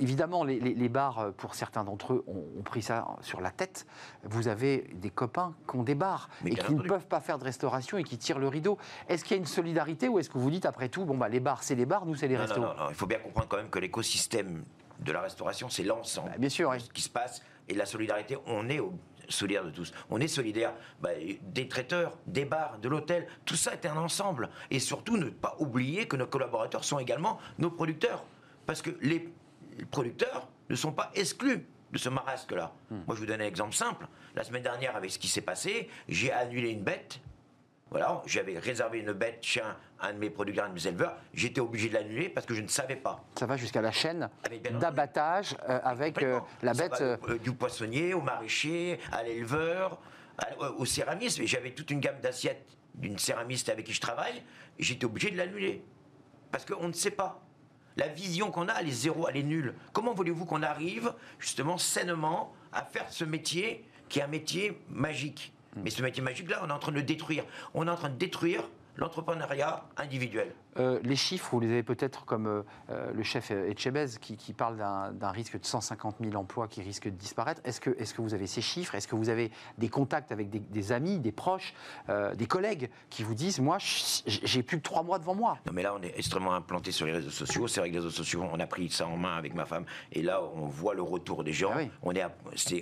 évidemment, les, bars, euh, pour certains d'entre eux, ont, pris ça sur la tête. Vous avez des copains qui ont des bars et qui ne peuvent pas faire de restauration et qui tirent le rideau. Est-ce qu'il y a une solidarité ou est-ce que vous dites après tout, bon bah les bars c'est les bars, nous c'est les restos non, non, non, il faut bien comprendre quand même que l'écosystème de la restauration c'est l'ensemble. Bah, bien sûr, ce qui se passe et la solidarité, on est solidaire de tous. On est solidaire bah, des traiteurs, des bars, de l'hôtel. Tout ça est un ensemble. Et surtout, ne pas oublier que nos collaborateurs sont également nos producteurs. Parce que les les producteurs ne sont pas exclus de ce marasque-là. Hmm. Moi, je vous donne un exemple simple. La semaine dernière, avec ce qui s'est passé, j'ai annulé une bête. Voilà, j'avais réservé une bête chez un, de mes producteurs, un de mes éleveurs. J'étais obligé de l'annuler parce que je ne savais pas. Ça va jusqu'à la chaîne d'abattage euh, avec euh, la bête. Euh, du poissonnier au maraîcher, à l'éleveur, au céramiste. J'avais toute une gamme d'assiettes d'une céramiste avec qui je travaille. J'étais obligé de l'annuler parce qu'on ne sait pas. La vision qu'on a, elle est zéro, elle est nulle. Comment voulez-vous qu'on arrive, justement, sainement, à faire ce métier qui est un métier magique? Mais ce métier magique-là, on est en train de le détruire. On est en train de détruire l'entrepreneuriat individuel. Euh, les chiffres, vous les avez peut-être comme euh, euh, le chef Etchebez qui, qui parle d'un risque de 150 000 emplois qui risquent de disparaître. Est-ce que, est que vous avez ces chiffres? Est-ce que vous avez des contacts avec des, amis, des proches, des collègues qui vous disent Moi, j'ai plus que trois mois devant moi? Non, mais là, on est extrêmement implanté sur les réseaux sociaux. C'est vrai que les réseaux sociaux, on a pris ça en main avec ma femme. Et là, on voit le retour des gens. Ah on, est,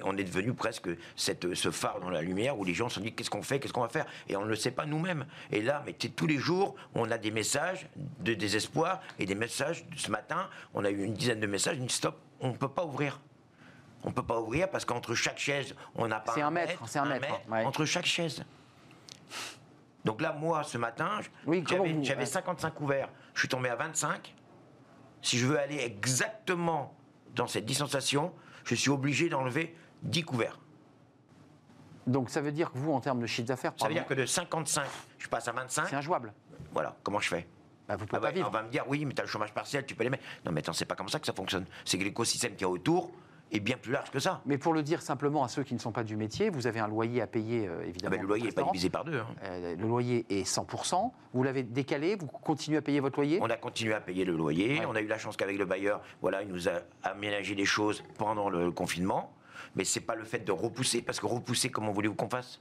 on est devenu presque cette, ce phare dans la lumière où les gens se disent Qu'est-ce qu'on fait? Qu'est-ce qu'on va faire? Et on ne le sait pas nous-mêmes. Et là, mais tous les jours, on a des messages de désespoir et des messages. Ce matin, on a eu une dizaine de messages, une stop, on ne peut pas ouvrir. On ne peut pas ouvrir parce qu'entre chaque chaise, on n'a pas un, un mètre. C'est un, mètre. Entre chaque chaise. Donc là, moi, ce matin, j'avais 55 couverts. Je suis tombé à 25. Si je veux aller exactement dans cette distanciation, je suis obligé d'enlever 10 couverts. Donc ça veut dire que vous, en termes de chiffre d'affaires... Ça veut dire que de 55, je passe à 25. C'est injouable. Voilà, comment je fais? Bah, vous pouvez ah pas vivre. On va me dire, oui, mais tu as le chômage partiel, tu peux les mettre. Non, mais attends, c'est pas comme ça que ça fonctionne. C'est que l'écosystème qui est autour est bien plus large que ça. Mais pour le dire simplement à ceux qui ne sont pas du métier, vous avez un loyer à payer, euh, évidemment. Ah le loyer n'est pas divisé par deux. Hein. Euh, le loyer est 100%. Vous l'avez décalé, vous continuez à payer votre loyer? On a continué à payer le loyer. On a eu la chance qu'avec le bailleur, voilà, il nous a aménagé des choses pendant le confinement. Mais c'est pas le fait de repousser, parce que repousser, comment voulez-vous qu'on fasse?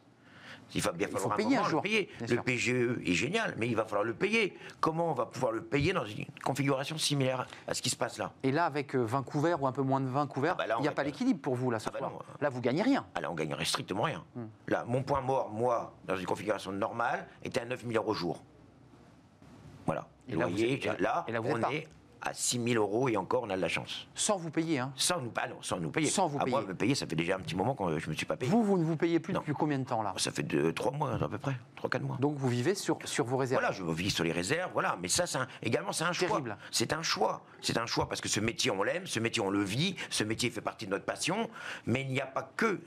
Il va bien falloir payer un, jour. Le, payer. le PGE est génial, mais il va falloir le payer. Comment on va pouvoir le payer dans une configuration similaire à ce qui se passe là? Et là, avec 20 euh, couverts ou un peu moins de 20 couverts, ah bah il n'y a pas l'équilibre pour vous là ce ah bah soir. là, vous gagnez rien. Ah là, on gagnerait strictement rien. Hmm. Là, mon point mort, moi, dans une configuration normale, était à 9 000 euros au jour. Voilà. Et là, et là on est à 6 000 euros et encore, on a de la chance. Sans vous payer, hein Sans nous, sans nous payer. Sans vous payer. moi, me payer, ça fait déjà un petit moment que je ne me suis pas payé. Vous, vous ne vous payez plus depuis combien de temps, là? Ça fait 3 mois, à peu près. 3-4 mois. Donc, vous vivez sur, sur vos réserves Voilà, je vis sur les réserves, voilà. Mais ça, un, également, c'est un choix. C'est un choix. C'est un choix parce que ce métier, on l'aime, ce métier, on le vit, ce métier fait partie de notre passion. Mais il n'y a pas que.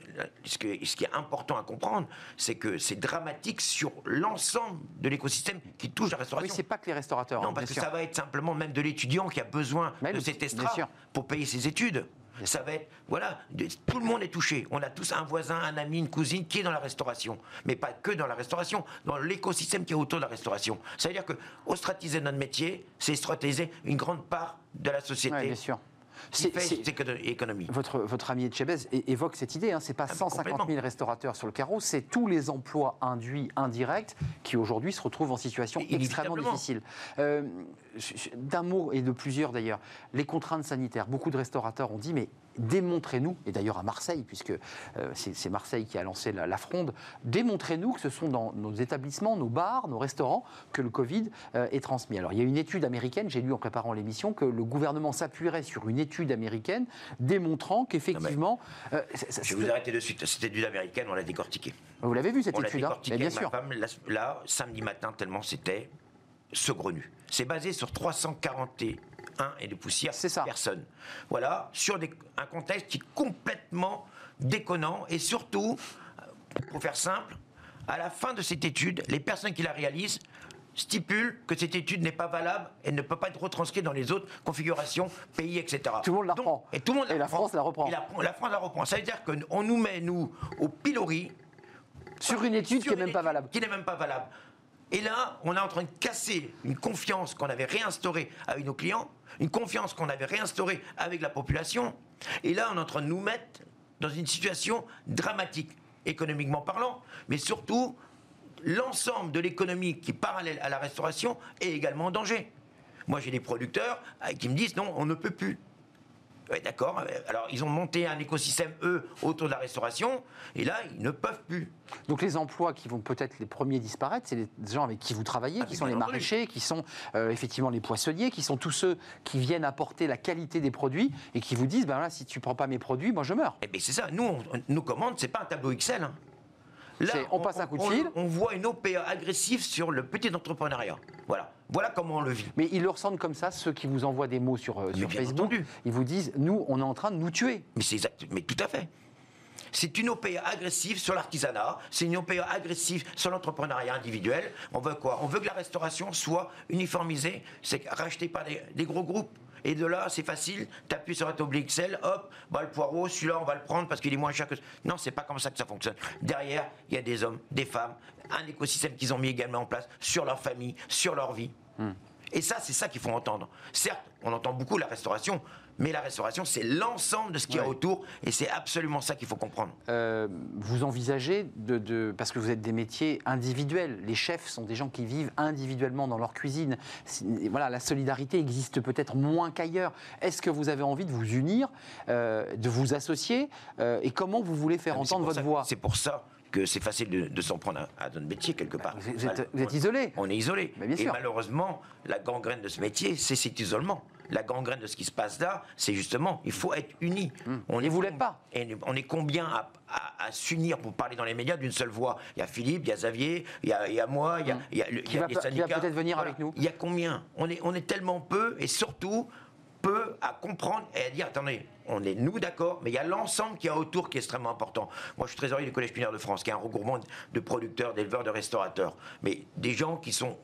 Ce, que, ce qui est important à comprendre, c'est que c'est dramatique sur l'ensemble de l'écosystème qui touche la restauration. Oui, c'est pas que les restaurateurs. Non, hein, parce que ça va être simplement même de l'étudiant qui a besoin de cet extra pour payer ses études. Ça va être, voilà, tout le monde est touché. On a tous un voisin, un ami, une cousine qui est dans la restauration. Mais pas que dans la restauration, dans l'écosystème qui est autour de la restauration. Ça veut dire que ostratiser notre métier, c'est stratégiser une grande part de la société. bien sûr. C'est économie. Votre, votre ami Echebez évoque cette idée. Hein, c'est pas 150 ah, 000 restaurateurs sur le carreau, c'est tous les emplois induits, indirects, qui aujourd'hui se retrouvent en situation extrêmement difficile. Euh, d'un mot et de plusieurs d'ailleurs, les contraintes sanitaires. Beaucoup de restaurateurs ont dit mais démontrez-nous, et d'ailleurs à Marseille, puisque euh, c'est Marseille qui a lancé la, fronde, démontrez-nous que ce sont dans nos établissements, nos bars, nos restaurants, que le Covid euh, est transmis. Alors il y a une étude américaine, j'ai lu en préparant l'émission, que le gouvernement s'appuierait sur une étude américaine démontrant qu'effectivement... Euh, je vais vous arrêter de suite, cette étude américaine, on l'a décortiquée. Vous l'avez vu cette on étude, hein? bien sûr. Ma femme, là, samedi matin, tellement c'était saugrenu. C'est basé sur 341 et de poussières personnes. Voilà, sur un contexte qui est complètement déconnant et surtout, pour faire simple, à la fin de cette étude, les personnes qui la réalisent stipule que cette étude n'est pas valable et ne peut pas être retranscrite dans les autres configurations, pays, etc. Tout le monde la reprend. Et tout le monde et la, France la reprend. Et la, France la reprend. Ça veut dire qu'on nous met, nous, au pilori. Sur une étude qui n'est même pas valable. Qui n'est même pas valable. Et là, on est en train de casser une confiance qu'on avait réinstaurée avec nos clients, une confiance qu'on avait réinstaurée avec la population. Et là, on est en train de nous mettre dans une situation dramatique, économiquement parlant, mais surtout l'ensemble de l'économie qui est parallèle à la restauration est également en danger. Moi, j'ai des producteurs euh, qui me disent non, on ne peut plus. Oui, d'accord. Alors, ils ont monté un écosystème, eux, autour de la restauration, et là, ils ne peuvent plus. Donc, les emplois qui vont peut-être les premiers disparaître, c'est les gens avec qui vous travaillez, ah, qui sont les maraîchers, qui sont euh, effectivement les poissonniers, qui sont tous ceux qui viennent apporter la qualité des produits et qui vous disent ben là, si tu prends pas mes produits, moi je meurs. Eh bien, c'est ça. Nous, on, nos commandes, c'est pas un tableau Excel. Hein. Là, on, passe un coup de fil. On, voit une OPA agressive sur le petit entrepreneuriat. Voilà. Voilà comment on le vit. Mais ils le ressentent comme ça, ceux qui vous envoient des mots sur, euh, Facebook. Ils vous disent, nous, on est en train de nous tuer. Mais c'est exact. Mais tout à fait. C'est une OPA agressive sur l'artisanat, c'est une OPA agressive sur l'entrepreneuriat individuel. On veut quoi? On veut que la restauration soit uniformisée, c'est rachetée par des gros groupes. Et de là, c'est facile, tu appuies sur un tableau Excel, hop, bah, le poireau, celui-là, on va le prendre parce qu'il est moins cher que. Non, c'est pas comme ça que ça fonctionne. Derrière, il y a des hommes, des femmes, un écosystème qu'ils ont mis également en place sur leur famille, sur leur vie. Hmm. Et ça, c'est ça qu'il faut entendre. Certes, on entend beaucoup la restauration, mais la restauration, c'est l'ensemble de ce qu'il y a autour, et c'est absolument ça qu'il faut comprendre. Euh, vous envisagez de, parce que vous êtes des métiers individuels, les chefs sont des gens qui vivent individuellement dans leur cuisine. Voilà, la solidarité existe peut-être moins qu'ailleurs. Est-ce que vous avez envie de vous unir, euh, de vous associer, euh, et comment vous voulez faire ah, entendre votre voix C'est pour ça que c'est facile de, s'en prendre à, notre métier quelque part. Vous êtes, isolé. On est isolé. Et malheureusement, la gangrène de ce métier, c'est cet isolement. La gangrène de ce qui se passe là, c'est justement, il faut être unis. Hmm. On ne voulait pas. Et on est combien à, s'unir pour parler dans les médias d'une seule voix? Il y a Philippe, il y a Xavier, il y a, moi, il y a, il y a, qui va, peut-être venir avec nous. Il y a combien? On est, on est tellement peu et surtout peu à comprendre et à dire attendez, on est nous d'accord, mais il y a l'ensemble qui est autour qui est extrêmement important. Moi, je suis trésorier du Collège Pinaire de France, qui est un regroupement de producteurs, d'éleveurs, de restaurateurs, mais des gens qui sont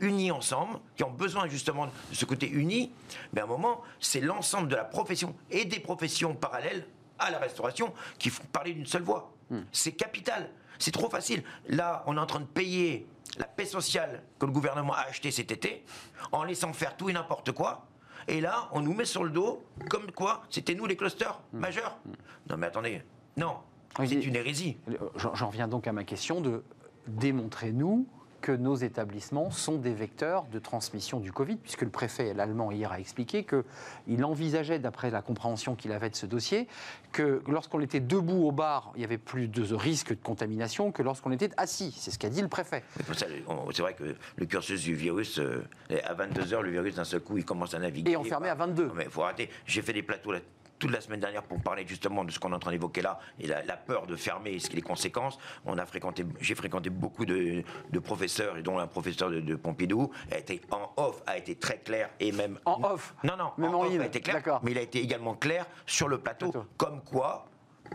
unis ensemble, qui ont besoin justement de ce côté uni, mais à un moment, c'est l'ensemble de la profession et des professions parallèles à la restauration qui font parler d'une seule voix. Hmm. C'est capital. C'est trop facile. Là, on est en train de payer la paix sociale que le gouvernement a acheté cet été, en laissant faire tout et n'importe quoi. Et là, on nous met sur le dos comme quoi c'était nous les clusters hmm. majeurs. Non mais attendez, non, c'est une hérésie. J'en viens donc à ma question de démontrer nous que nos établissements sont des vecteurs de transmission du Covid, puisque le préfet l'allemand hier a expliqué qu'il envisageait, d'après la compréhension qu'il avait de ce dossier, que lorsqu'on était debout au bar, il y avait plus de risque de contamination que lorsqu'on était assis. C'est ce qu'a dit le préfet. C'est vrai que le cursus du virus, euh, à 22h, le virus d'un seul coup, il commence à naviguer. Et enfermé à 22. mais il faut arrêter. J'ai fait des plateaux là toute la semaine dernière pour parler justement de ce qu'on est en train d'évoquer là et la, peur de fermer et ce qui les conséquences. On a fréquenté, j'ai fréquenté beaucoup de, professeurs dont un professeur de, Pompidou a été en off, a été très clair et même en off. Non non, même en, off a été clair, mais il a été également clair sur le plateau, comme quoi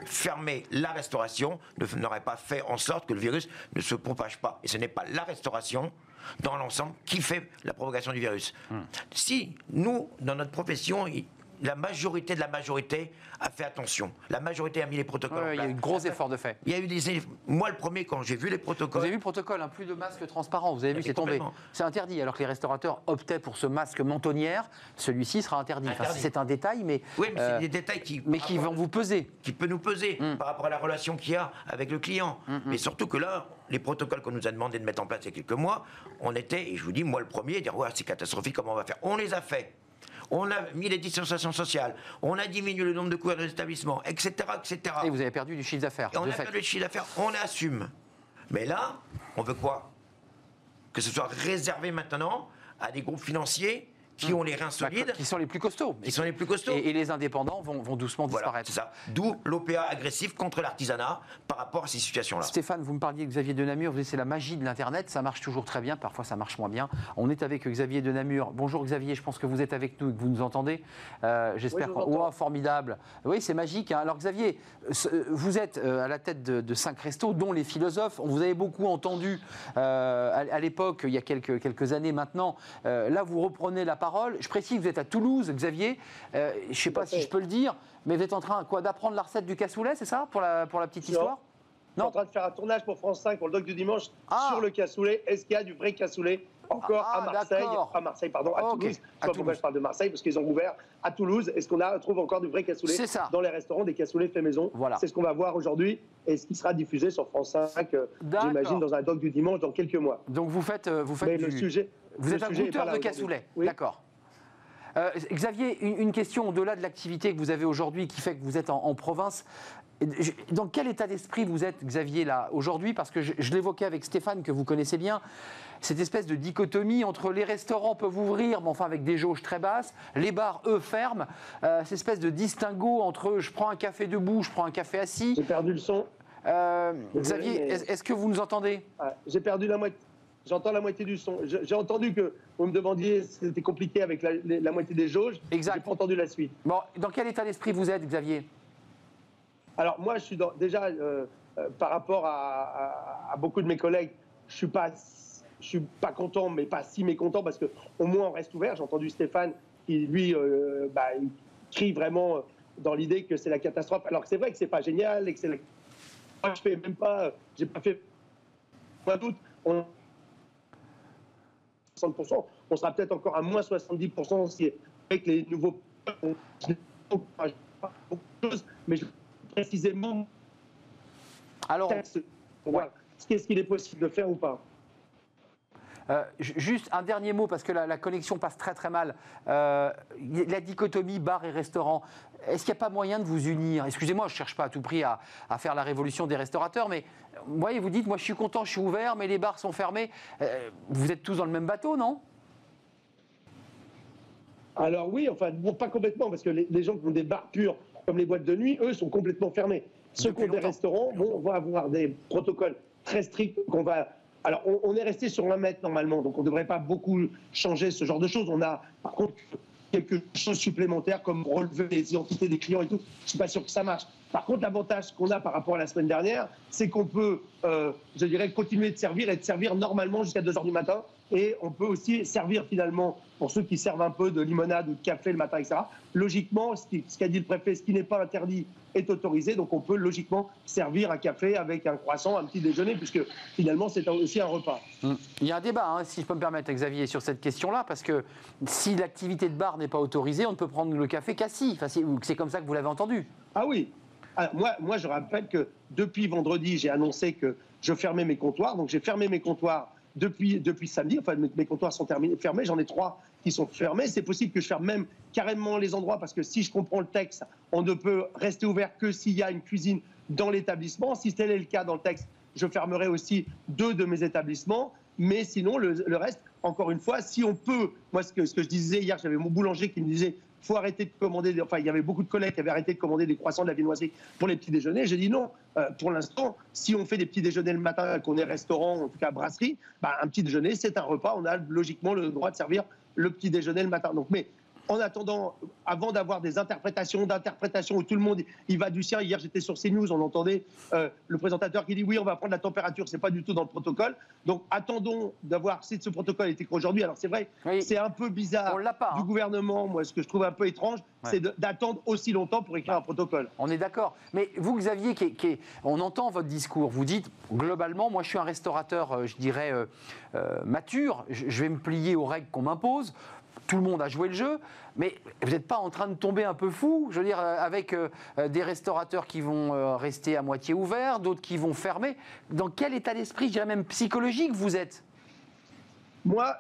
fermer la restauration n'aurait pas fait en sorte que le virus ne se propage pas. Et ce n'est pas la restauration dans l'ensemble qui fait la propagation du virus. Hmm. Si nous, dans notre profession, la majorité de la majorité a fait attention. La majorité a mis les protocoles. il y a eu de gros efforts de fait. Il y a eu des. Moi, le premier, quand j'ai vu les protocoles. Vous avez vu le protocole, hein, plus de masques transparents. Vous avez vu, c'est tombé. C'est interdit. Alors que les restaurateurs optaient pour ce masque mentonnière, celui-ci sera interdit. c'est un détail, mais. Oui, mais c'est euh, des détails qui. Mais qui vont vous peser. Qui peut nous peser mm. par rapport à la relation qu'il y a avec le client. Mm, mm. Mais surtout que là, les protocoles qu'on nous a demandé de mettre en place il y a quelques mois, on était, et je vous dis, moi le premier, dire ouais, c'est catastrophique, comment on va faire? On les a fait on a mis les distanciations sociales, on a diminué le nombre de couverts de l'établissement, etc., etc. Et vous avez perdu du chiffre d'affaires. On a perdu du chiffre d'affaires, on assume. Mais là, on veut quoi? Que ce soit réservé maintenant à des groupes financiers qui ont les reins bah, solides. qui sont les plus costauds. Qui sont les plus costauds. Et, les indépendants vont, vont doucement disparaître. C'est ça. D'où l'OPA agressif contre l'artisanat par rapport à ces situations-là. Stéphane, vous me parliez de Xavier de Namur, vous dites c'est la magie de l'Internet, ça marche toujours très bien, parfois ça marche moins bien. On est avec Xavier de Namur. Bonjour Xavier, je pense que vous êtes avec nous et que vous nous entendez. Euh, j'espère. Oui, formidable. Oui, c'est magique. Hein. Alors Xavier, vous êtes euh, à la tête de, cinq restos, dont les philosophes. On vous avait beaucoup entendu euh, à, l'époque, il y a quelques, quelques années maintenant. là, vous reprenez la parole. Je précise que vous êtes à Toulouse, Xavier. je ne sais pas si je peux le dire, mais vous êtes en train quoi d'apprendre la recette du cassoulet, c'est ça, pour la, pour la petite histoire? Non. en train de faire un tournage pour France 5 pour le doc du dimanche ah. sur le cassoulet. Est-ce qu'il y a du vrai cassoulet? Encore à ah, Marseille, à Marseille, pardon, à Toulouse. À pourquoi je parle de Marseille Parce qu'ils ont ouvert à Toulouse. Est-ce qu'on trouve encore du vrai cassoulet dans les restaurants, des cassoulets faits maison voilà. C'est ce qu'on va voir aujourd'hui et ce qui sera diffusé sur France 5, euh, j'imagine, dans un doc du dimanche dans quelques mois. Donc vous faites, euh, vous faites le sujet. Vous êtes un goûteur de cassoulet, d'accord. Euh, Xavier, une, question au-delà de l'activité que vous avez aujourd'hui qui fait que vous êtes en province. Dans quel état d'esprit vous êtes, Xavier, là, aujourd'hui? Parce que je, l'évoquais avec Stéphane, que vous connaissez bien, cette espèce de dichotomie entre les restaurants peuvent ouvrir, mais enfin avec des jauges très basses, les bars, eux, ferment. Euh, cette espèce de distinguo entre je prends un café debout, je prends un café assis. J'ai perdu le son. Euh, Xavier, est-ce que vous nous entendez? J'ai perdu la moitié. J'entends la moitié du son. J'ai entendu que vous me demandiez si c'était compliqué avec la, moitié des jauges. Exact. J'ai pas entendu la suite. Bon, dans quel état d'esprit vous êtes, Xavier? Alors moi, je suis déjà, euh, euh, par rapport à, beaucoup de mes collègues, je suis pas, je suis pas content, mais pas si mécontent parce que au moins on reste ouvert. J'ai entendu Stéphane qui lui euh, bah, crie vraiment dans l'idée que c'est la catastrophe. Alors que c'est vrai que c'est pas génial et que c'est. Moi, je fais même pas, j'ai pas fait. Pas doute, on 60%, on sera peut-être encore à moins 70% si avec les nouveaux. Mais je précisément Alors, qu'est-ce qu'il est possible de faire ou pas. Euh, juste un dernier mot, parce que la, connexion passe très très mal. Euh, la dichotomie bar et restaurant, est-ce qu'il n'y a pas moyen de vous unir? Excusez-moi, je ne cherche pas à tout prix à, faire la révolution des restaurateurs, mais vous voyez, vous dites, moi je suis content, je suis ouvert, mais les bars sont fermés. Euh, vous êtes tous dans le même bateau, non? Alors oui, enfin, pas complètement, parce que les, les gens qui ont des bars purs comme les boîtes de nuit, eux, sont complètement fermés. Ceux qui ont des restaurants vont, vont avoir des protocoles très stricts qu'on va alors, on, est resté sur un mètre normalement, donc on ne devrait pas beaucoup changer ce genre de choses. On a, par contre, quelque chose supplémentaire comme relever les identités des clients et tout. Je ne suis pas sûr que ça marche. Par contre, l'avantage qu'on a par rapport à la semaine dernière, c'est qu'on peut, euh, je dirais, continuer de servir et de servir normalement jusqu'à 2 h du matin. Et on peut aussi servir finalement, pour ceux qui servent un peu de limonade ou de café le matin, etc. Logiquement, ce qu'a dit le préfet, ce qui n'est pas interdit est autorisé. Donc on peut logiquement servir un café avec un croissant, un petit déjeuner, puisque finalement c'est aussi un repas. Hum. Il y a un débat, hein, si je peux me permettre, Xavier, sur cette question-là, parce que si l'activité de bar n'est pas autorisée, on ne peut prendre le café qu'assis. Enfin, c'est comme ça que vous l'avez entendu. Ah oui, moi, moi, je rappelle que depuis vendredi, j'ai annoncé que je fermais mes comptoirs. Donc, j'ai fermé mes comptoirs depuis, depuis samedi. Enfin, mes, comptoirs sont fermés. J'en ai trois qui sont fermés. C'est possible que je ferme même carrément les endroits parce que si je comprends le texte, on ne peut rester ouvert que s'il y a une cuisine dans l'établissement. Si tel est le cas dans le texte, je fermerai aussi deux de mes établissements. Mais sinon, le, reste, encore une fois, si on peut, moi, ce que je disais hier, j'avais mon boulanger qui me disait faut arrêter de commander. Enfin, il y avait beaucoup de collègues qui avaient arrêté de commander des croissants de la viennoiserie pour les petits déjeuners. J'ai dit non. Euh, pour l'instant, si on fait des petits déjeuners le matin, qu'on est restaurant, en tout cas brasserie, bah, un petit déjeuner, c'est un repas. On a logiquement le droit de servir le petit déjeuner le matin. Donc, mais en attendant, avant d'avoir des interprétations d'interprétations où tout le monde il va du sien. Hier, j'étais sur CNews, on entendait euh, le présentateur qui dit oui, on va prendre la température. C'est pas du tout dans le protocole. Donc, attendons d'avoir si ce protocole est écrit aujourd'hui. Alors, c'est vrai, c'est un peu bizarre pas, du hein. gouvernement. Moi, ce que je trouve un peu étrange, c'est d'attendre aussi longtemps pour écrire un protocole. On est d'accord. Mais vous, Xavier, qui, on entend votre discours. Vous dites globalement, moi, je suis un restaurateur, euh, je dirais euh, mature. Je vais me plier aux règles qu'on m'impose tout le monde a joué le jeu, mais vous n'êtes pas en train de tomber un peu fou Je veux dire, euh, avec euh, euh, des restaurateurs qui vont rester à moitié ouverts, d'autres qui vont fermer. Dans quel état d'esprit, je dirais même psychologique, vous êtes? Moi,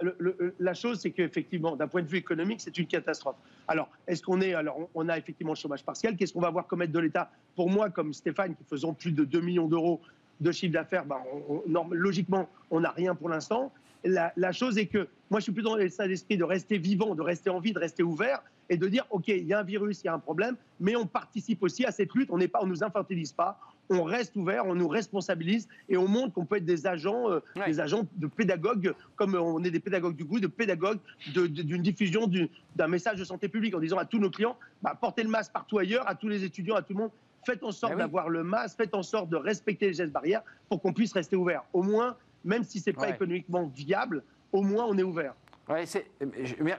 la chose, c'est qu'effectivement, d'un point de vue économique, c'est une catastrophe. Alors, est-ce qu'on est. Alors, on a effectivement le chômage partiel. Qu'est-ce qu'on va avoir comme aide de l'État? Pour moi, comme Stéphane, qui faisons plus de 2 millions d'euros de chiffre d'affaires, ben, logiquement, on n'a rien pour l'instant. La, chose est que moi, je suis plus dans l'état d'esprit de rester vivant, de rester en vie, de rester ouvert et de dire, OK, il y a un virus, il y a un problème, mais on participe aussi à cette lutte. On n'est pas, on nous infantilise pas. On reste ouvert, on nous responsabilise et on montre qu'on peut être des agents, euh, des agents de pédagogues, comme on est des pédagogues du goût, de pédagogues d'une diffusion d'un message de santé publique en disant à tous nos clients, bah, portez le masque partout ailleurs, à tous les étudiants, à tout le monde, faites en sorte d'avoir le masque, faites en sorte de respecter les gestes barrières pour qu'on puisse rester ouvert. Au moins, même si ce n'est pas économiquement viable, au moins on est ouvert. Ouais,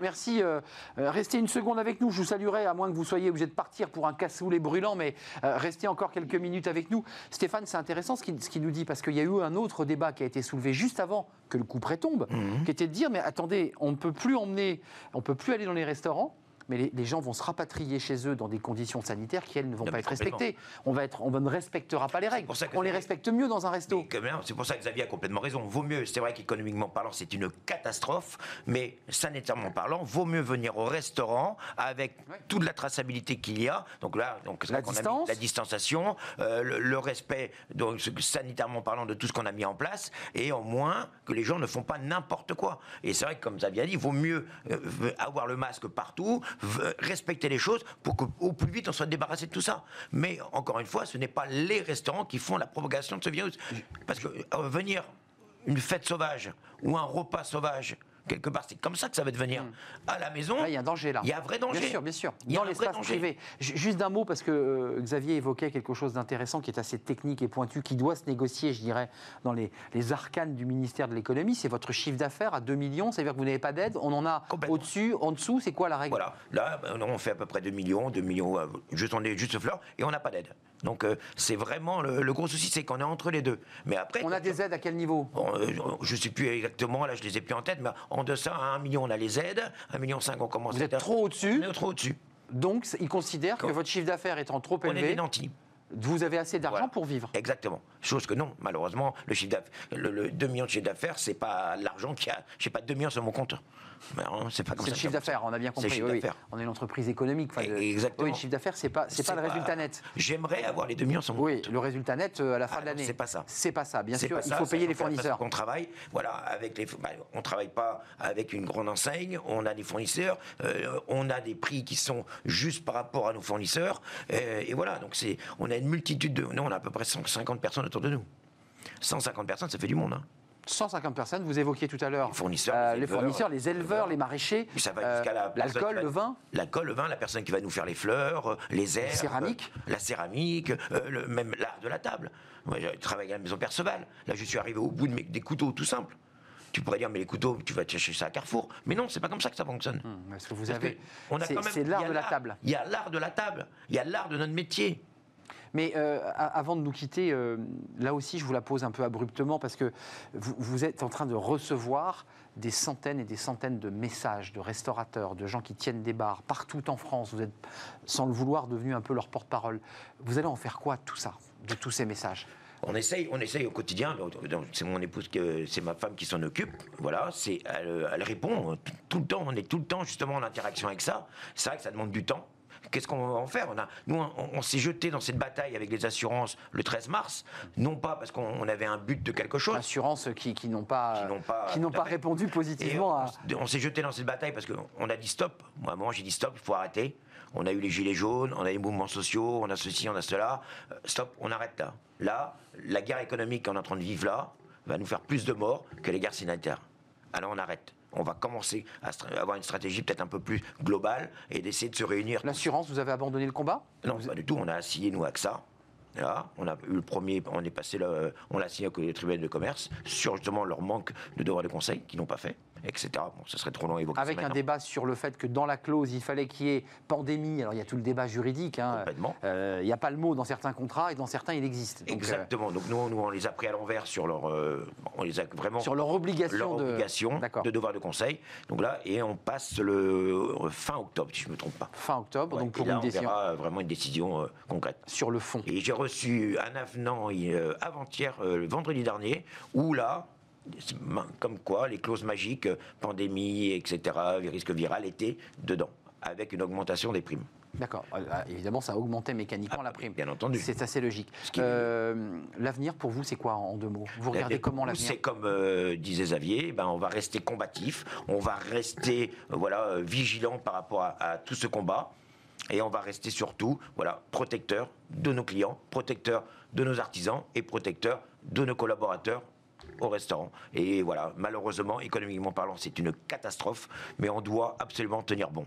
merci. Euh, euh, restez une seconde avec nous. Je vous saluerai, à moins que vous soyez obligé de partir pour un cassoulet brûlant, mais euh, restez encore quelques minutes avec nous. Stéphane, c'est intéressant ce qu'il nous dit, parce qu'il y a eu un autre débat qui a été soulevé juste avant que le coup prêt tombe, mhm. qui était de dire, mais attendez, on ne peut plus emmener, on ne peut plus aller dans les restaurants, mais les, gens vont se rapatrier chez eux dans des conditions sanitaires qui, elles, ne vont pas être respectées. On, va être, on ne respectera pas les règles. on les respecte mieux dans un resto. C'est pour ça que Xavier a complètement raison. Vaut mieux, c'est vrai qu'économiquement parlant, c'est une catastrophe, mais sanitairement parlant, vaut mieux venir au restaurant avec toute la traçabilité qu'il y a. Donc là, donc, la, distance. la distanciation, euh, le, respect, donc, sanitairement parlant, de tout ce qu'on a mis en place, et au moins que les gens ne font pas n'importe quoi. Et c'est vrai que, comme Xavier a dit, vaut mieux euh, avoir le masque partout, respecter les choses pour qu'au plus vite on soit débarrassé de tout ça. Mais encore une fois, ce n'est pas les restaurants qui font la propagation de ce virus. Parce que euh, venir une fête sauvage ou un repas sauvage quelque part. C'est comme ça que ça va devenir. Hmm. À la maison, il y a un danger là. Il y a un vrai danger. Bien sûr, bien sûr. Dans l'espace privé. Juste d'un mot, parce que euh, Xavier évoquait quelque chose d'intéressant qui est assez technique et pointu, qui doit se négocier, je dirais, dans les, les arcanes du ministère de l'économie. C'est votre chiffre d'affaires à 2 millions, ça veut dire que vous n'avez pas d'aide. On en a au-dessus, en dessous, c'est quoi la règle? Voilà, là, on fait à peu près 2 millions, 2 millions, euh, juste, on est juste fleur, et on n'a pas d'aide. Donc euh, c'est vraiment le, gros souci, c'est qu'on est entre les deux. Mais après, on a des aides à quel niveau? Je ne sais plus exactement, là je les ai plus en tête, mais en deçà, à 1 million on a les aides, 1 million 5 on commence. Vous êtes trop au-dessus On est trop au-desus. Donc ils considèrent que votre chiffre d'affaires étant trop élevé. On est des nantis vous avez assez d'argent pour vivre. Exactement. Chose que non, malheureusement, le chiffre le, 2 millions de chiffre d'affaires, c'est pas l'argent qui a. Je sais pas 2 millions sur mon compte. Hein, c'est pas le chiffre d'affaires, on a bien compris. Oui, On est une entreprise économique. Exactement. Oui, le chiffre d'affaires, c'est pas, c'est pas, le résultat net. J'aimerais avoir les 2 millions sur mon oui, le résultat net euh, à la fin de ah, l'année. C'est pas ça. C'est pas ça, bien sûr. il faut payer les fournisseurs. On travaille, voilà, avec les. Bah, on travaille pas avec une grande enseigne. On a des fournisseurs. Euh, on a des prix qui sont juste par rapport à nos fournisseurs. Euh, et voilà, donc c'est, on a une multitude de on a à peu près 150 personnes autour de nous. 150 personnes, ça fait du monde. 150 hein. personnes, vous évoquiez tout à l'heure les fournisseurs, euh, les, fournisseurs les, éleveurs, les maraîchers. Ça va jusqu'à euh, l'alcool, le vin. L'alcool, le vin, la personne qui va nous faire les fleurs, euh, les herbes, la céramique, la céramique, même l'art de la table. Moi, je travaille à la maison Perceval. Là, je suis arrivé au bout de mes, des couteaux tout simples. Tu pourrais dire, mais les couteaux, tu vas chercher ça à Carrefour. Mais non, c'est pas comme ça que ça fonctionne. Hum, que vous avez. C'est l'art de la table. Il y a l'art de la table. Il y a l'art de notre métier. Mais euh, avant de nous quitter, euh, là aussi, je vous la pose un peu abruptement parce que vous, êtes en train de recevoir des centaines et des centaines de messages de restaurateurs, de gens qui tiennent des bars partout en France. Vous êtes, sans le vouloir, devenu un peu leur porte-parole. Vous allez en faire quoi tout ça, de tous ces messages? On essaye, on essaye au quotidien. C'est mon épouse, c'est ma femme qui s'en occupe. Voilà, c'est, elle, répond tout, le temps. On est tout le temps justement en interaction avec ça. C'est vrai que ça demande du temps qu'est-ce qu'on va en faire? On a, Nous, on, s'est jeté dans cette bataille avec les assurances le 13 mars, non pas parce qu'on avait un but de quelque chose. Assurances qui, qui n'ont pas, qui n'ont pas, répondu positivement on, s'est jeté dans cette bataille parce qu'on a dit stop. Moi, moi j'ai dit stop, il faut arrêter. On a eu les gilets jaunes, on a eu les mouvements sociaux, on a ceci, on a cela. Euh, stop, on arrête là. Là, la guerre économique qu'on est en train de vivre là va nous faire plus de morts que les guerres sanitaires. Alors on arrête on va commencer à avoir une stratégie peut-être un peu plus globale et d'essayer de se réunir. L'assurance, vous avez abandonné le combat? Non, pas du tout. On a signé, nous, AXA. Là, on a eu le premier, on est passé, on l'a signé avec le tribunal de commerce sur justement leur manque de devoir de conseil qu'ils n'ont pas fait etc. Bon, ce serait trop long à évoquer. Avec un débat sur le fait que dans la clause, il fallait qu'il y ait pandémie. Alors il y a tout le débat juridique. Hein. Euh, il n'y a pas le mot dans certains contrats et dans certains il existe. Euh, Exactement. Donc nous, nous, on les a pris à l'envers sur leur, euh, on les a vraiment sur leur obligation, leur de... obligation de devoir de conseil. Donc là, et on passe le fin octobre, si je ne me trompe pas. Fin octobre, donc pour une décision. On verra vraiment une décision concrète. Sur le fond. Et j'ai reçu un avenant avant-hier, le vendredi dernier, où là, comme quoi les clauses magiques, pandémie, etc., risque viral, étaient dedans, avec une augmentation des primes. D'accord. Euh, ah, évidemment, ça a augmenté mécaniquement Ah, la prime. bien entendu. C'est assez logique. Euh, L'avenir pour vous, c'est quoi en deux mots? Vous regardez comment l'avenir? C'est comme euh, disait Xavier, ben, on va rester combatif, on va rester euh, voilà, euh, vigilant par rapport à, à tout ce combat. Et on va rester surtout voilà, protecteur de nos clients, protecteur de nos artisans et protecteur de nos collaborateurs au restaurant. Et voilà, malheureusement, économiquement parlant, c'est une catastrophe, mais on doit absolument tenir bon.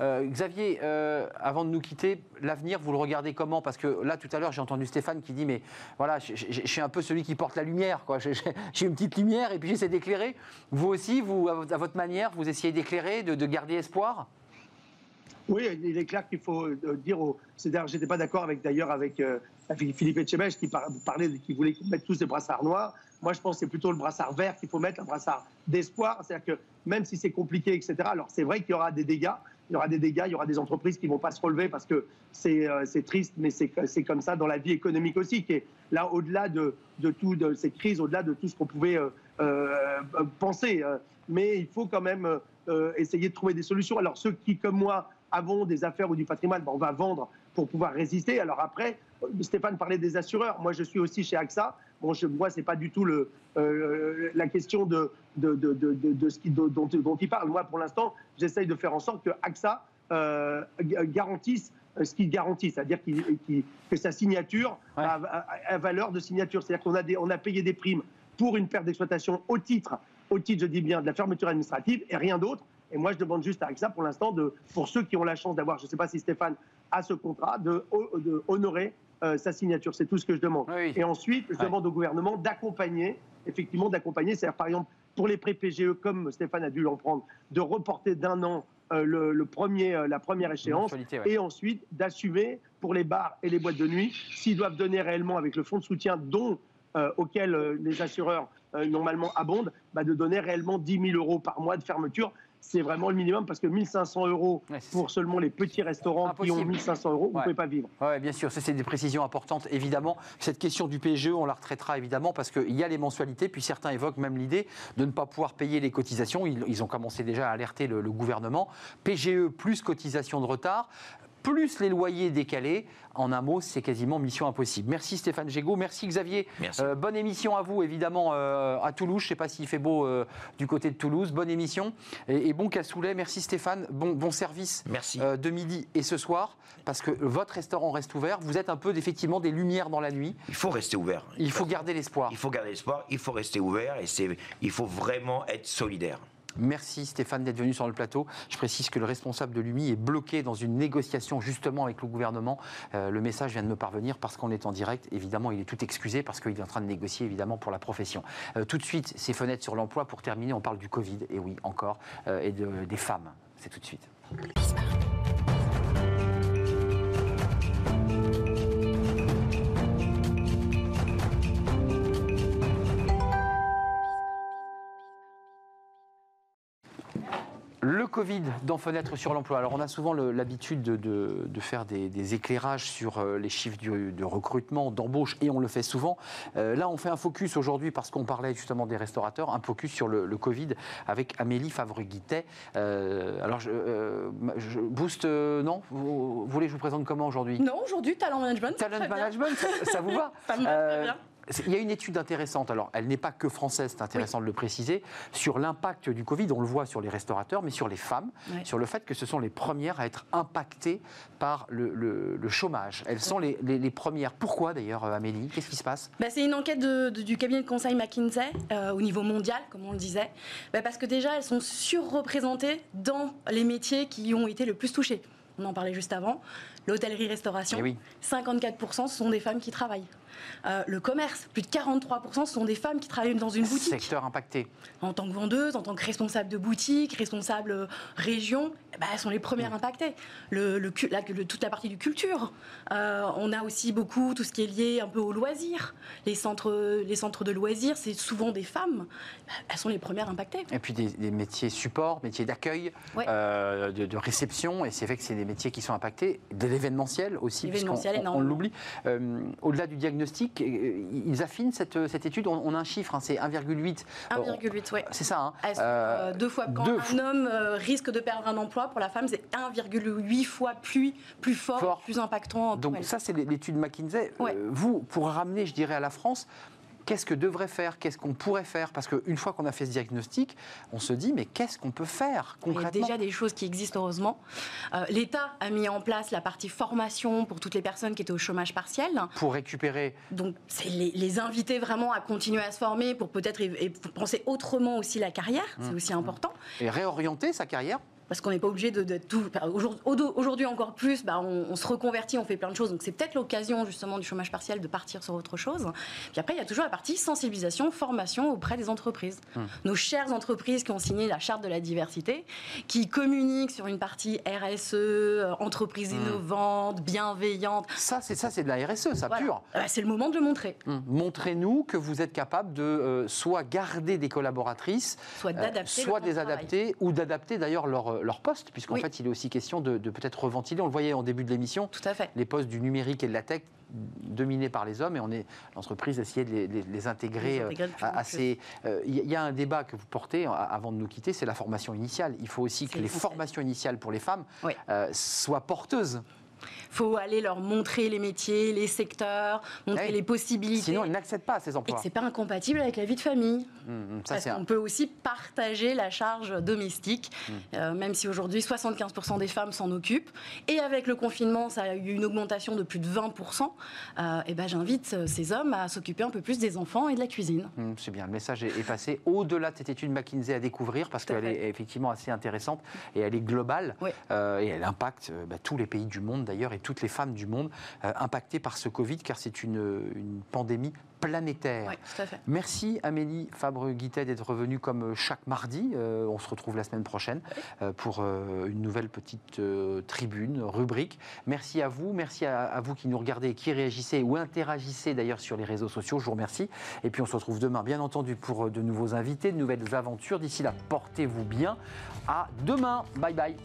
Euh, Xavier, euh, avant de nous quitter, l'avenir, vous le regardez comment? Parce que là, tout à l'heure, j'ai entendu Stéphane qui dit, mais voilà, je, je- je suis un peu celui qui porte la lumière. quoi. J'ai une petite lumière et puis j'essaie d'éclairer. Vous aussi, vous, à votre- manière, vous essayez d'éclairer, de, de garder espoir? Oui, il est clair qu'il faut euh, dire aux. C'est d'ailleurs, j'étais pas d'accord avec d'ailleurs avec, euh, avec Philippe Etchebest qui par- parlait, qui voulait mettre tous des brassards noirs. Moi, je pense que c'est plutôt le brassard vert qu'il faut mettre, un brassard d'espoir. C'est-à-dire que même si c'est compliqué, etc. Alors c'est vrai qu'il y aura des dégâts. Il y aura des dégâts, il y aura des entreprises qui vont pas se relever parce que c'est euh, triste, mais c'est comme ça dans la vie économique aussi. Qui est là au-delà de, de tout de ces crises, au-delà de tout ce qu'on pouvait euh, euh, penser. mais il faut quand même essayer de trouver des solutions. Alors ceux qui, comme moi, avons des affaires ou du patrimoine, ben, on va vendre pour pouvoir résister. Alors après, Stéphane parlait des assureurs. Moi, je suis aussi chez AXA. Bon, je, moi, c'est pas du tout le, euh, la question de, de, de, de, ce qui, dont, il parle. Moi, pour l'instant, j'essaye de faire en sorte que AXA euh, garantisse euh, ce qu'il garantit, c'est-à-dire que sa signature Ouais. a, a- a valeur de signature. C'est-à-dire qu'on a, des- on a payé des primes pour une perte d'exploitation au titre, au titre, je dis bien, de la fermeture administrative et rien d'autre. Et moi, je demande juste à AXA, pour l'instant, pour ceux qui ont la chance d'avoir, je ne sais pas si Stéphane a ce contrat, de, de honorer euh, sa signature. C'est tout ce que je demande. Oui. Et ensuite, je Ouais. demande au gouvernement d'accompagner, effectivement, d'accompagner. C'est-à-dire, par exemple, pour les prêts PGE, comme Stéphane a dû l'en prendre, de reporter d'un an euh, le, le premier, euh, la première échéance. Ouais. Et ensuite, d'assumer pour les bars et les boîtes de nuit, s'ils doivent donner réellement avec le fonds de soutien dont, euh, auquel les assureurs normalement abondent, bah, de donner réellement 10 000 euros par mois de fermeture. C'est vraiment le minimum parce que 1500 euros Ouais, pour seulement les petits restaurants qui ont Impossible. 1500 euros, vous ne pouvez pas vivre. Oui, bien sûr, ça c'est des précisions importantes, évidemment. Cette question du PGE, on la retraitera évidemment parce qu'il y a les mensualités, puis certains évoquent même l'idée de ne pas pouvoir payer les cotisations. Ils, ils ont commencé déjà à alerter le, le gouvernement. PGE plus cotisation de retard, plus les loyers décalés. En un mot, c'est quasiment mission impossible. Merci Stéphane Gégaud, merci Xavier. Merci. Euh, bonne émission à vous, évidemment, euh, à Toulouse. Je ne sais pas s'il fait beau euh, du côté de Toulouse. Bonne émission et, et bon cassoulet. Merci Stéphane. Bon, bon service Merci. de midi et ce soir, parce que votre restaurant reste ouvert. Vous êtes un peu effectivement des lumières dans la nuit. Il faut rester ouvert. Il faut garder l'espoir. Il faut garder l'espoir, il faut rester ouvert et il faut vraiment être solidaire. Merci Stéphane d'être venu sur le plateau. Je précise que le responsable de l'UMI est bloqué dans une négociation justement avec le gouvernement. Euh, le message vient de me parvenir parce qu'on est en direct. Évidemment, il est tout excusé parce qu'il est en train de négocier évidemment pour la profession. Euh, tout de suite, ces fenêtres sur l'emploi. Pour terminer, on parle du Covid, et oui, encore, euh, et de- des femmes. C'est tout de suite. Le Covid dans Fenêtre sur l'emploi. Alors, on a souvent l'habitude de, de- de faire des, des éclairages sur euh, les chiffres du- de recrutement, d'embauche, et on le fait souvent. Euh, là, on fait un focus aujourd'hui parce qu'on parlait justement des restaurateurs, un focus sur le, le Covid avec Amélie Favre-Guittet. Euh, alors, je, euh, je- Boost, non? Vous, vous voulez que je vous présente comment aujourd'hui? Non, aujourd'hui, talent management. Talent management, ça, ça vous va? Ça me va très bien. Il y a une étude intéressante, alors elle n'est pas que française, c'est intéressant de le préciser, sur l'impact du Covid, on le voit sur les restaurateurs, mais sur les femmes, sur le fait que ce sont les premières à être impactées par le, le- le chômage. Elles sont les, les- les premières. Pourquoi d'ailleurs, euh, Amélie? Qu'est-ce qui se passe? Bah, c'est une enquête de- de- du cabinet de conseil McKinsey euh, au niveau mondial, comme on le disait, Bah, parce que déjà elles sont surreprésentées dans les métiers qui ont été le plus touchés. On en parlait juste avant. L'hôtellerie-restauration, Eh oui. 54% ce sont des femmes qui travaillent. Euh, le commerce, plus de 43% ce sont des femmes qui travaillent dans une boutique. Secteur impacté. En tant que vendeuse, en tant que responsable de boutique, responsable euh, région, ben, elles sont les premières impactées. Le, la- le- toute la partie du culture. Euh, on a aussi beaucoup tout ce qui est lié un peu aux loisirs. Les centres, les centres de loisirs, c'est souvent des femmes. Elles sont les premières impactées. Et puis des, des métiers support, métiers d'accueil, Ouais. euh, de, de réception, et c'est vrai que c'est des métiers qui sont impactés, de l'événementiel aussi, puisqu'on- on, on l'oublie. Euh, Au-delà du diagnostic, diagnostic, ils affinent cette, cette étude. On, a un chiffre, hein, c'est 1,8. 1,8, oui. C'est ça. Hein. deux fois. Quand un homme risque de perdre un emploi, pour la femme, c'est 1,8 fois plus, plus fort, plus impactant. Donc ça, c'est l'étude McKinsey. vous, pour ramener, je dirais, à la France, qu'est-ce que devrait faire, qu'est-ce qu'on pourrait faire Parce qu'une fois qu'on a fait ce diagnostic, on se dit, mais qu'est-ce qu'on peut faire concrètement Il y a déjà des choses qui existent, heureusement. Euh, L'État a mis en place la partie formation pour toutes les personnes qui étaient au chômage partiel. Pour récupérer. Donc, c'est les, inviter vraiment à continuer à se former pour peut-être penser autrement aussi la carrière, c'est mmh. aussi important. Et réorienter sa carrière parce qu'on n'est pas obligé de, tout. Aujourd'hui encore plus, bah, on, se reconvertit, on fait plein de choses. Donc c'est peut-être l'occasion justement du chômage partiel de partir sur autre chose. Puis après, il y a toujours la partie sensibilisation, formation auprès des entreprises. Hum. Nos chères entreprises qui ont signé la charte de la diversité, qui communiquent sur une partie RSE, euh, entreprise hum. innovante, bienveillante. Ça, c'est ça, c'est de la RSE, ça pur. Bah, c'est le moment de le montrer. Hum. Montrez-nous que vous êtes capable de euh, soit garder des collaboratrices, soit d'adapter, euh, soit des adapter ou d'adapter d'ailleurs leur leur poste, puisqu'en fait, il est aussi question de, peut-être reventiler. On le voyait en début de l'émission. Tout à fait. Les postes du numérique et de la tech dominés par les hommes et on est l'entreprise essayait de les, intégrer, euh, assez. Euh, il y a un débat que vous portez avant de nous quitter, c'est la formation initiale. Il faut aussi que les formations initiales pour les femmes euh, soient porteuses faut aller leur montrer les métiers, les secteurs, montrer eh les possibilités. Sinon, ils n'accèdent pas à ces emplois. Et c'est pas incompatible avec la vie de famille. Mmh, mmh, parce qu'on peut aussi partager la charge domestique, mmh. euh, même si aujourd'hui 75% des femmes s'en occupent. Et avec le confinement, ça a eu une augmentation de plus de 20%. Euh, et ben, j'invite euh, ces hommes à s'occuper un peu plus des enfants et de la cuisine. c'est bien, le message est, passé au-delà de cette étude McKinsey à découvrir parce qu'elle est effectivement assez intéressante et elle est globale et elle impacte bah, tous les pays du monde d'ailleurs toutes les femmes du monde euh, impactées par ce Covid, car c'est une, une pandémie planétaire. Merci Amélie Fabre-Guittet d'être revenue comme euh, chaque mardi. Euh, on se retrouve la semaine prochaine pour une nouvelle petite tribune, rubrique. Merci à vous, merci à, vous qui nous regardez et qui réagissez ou interagissez d'ailleurs sur les réseaux sociaux. Je vous remercie. Et puis on se retrouve demain, bien entendu, pour de nouveaux invités, de nouvelles aventures. D'ici là, portez-vous bien. À demain. Bye bye.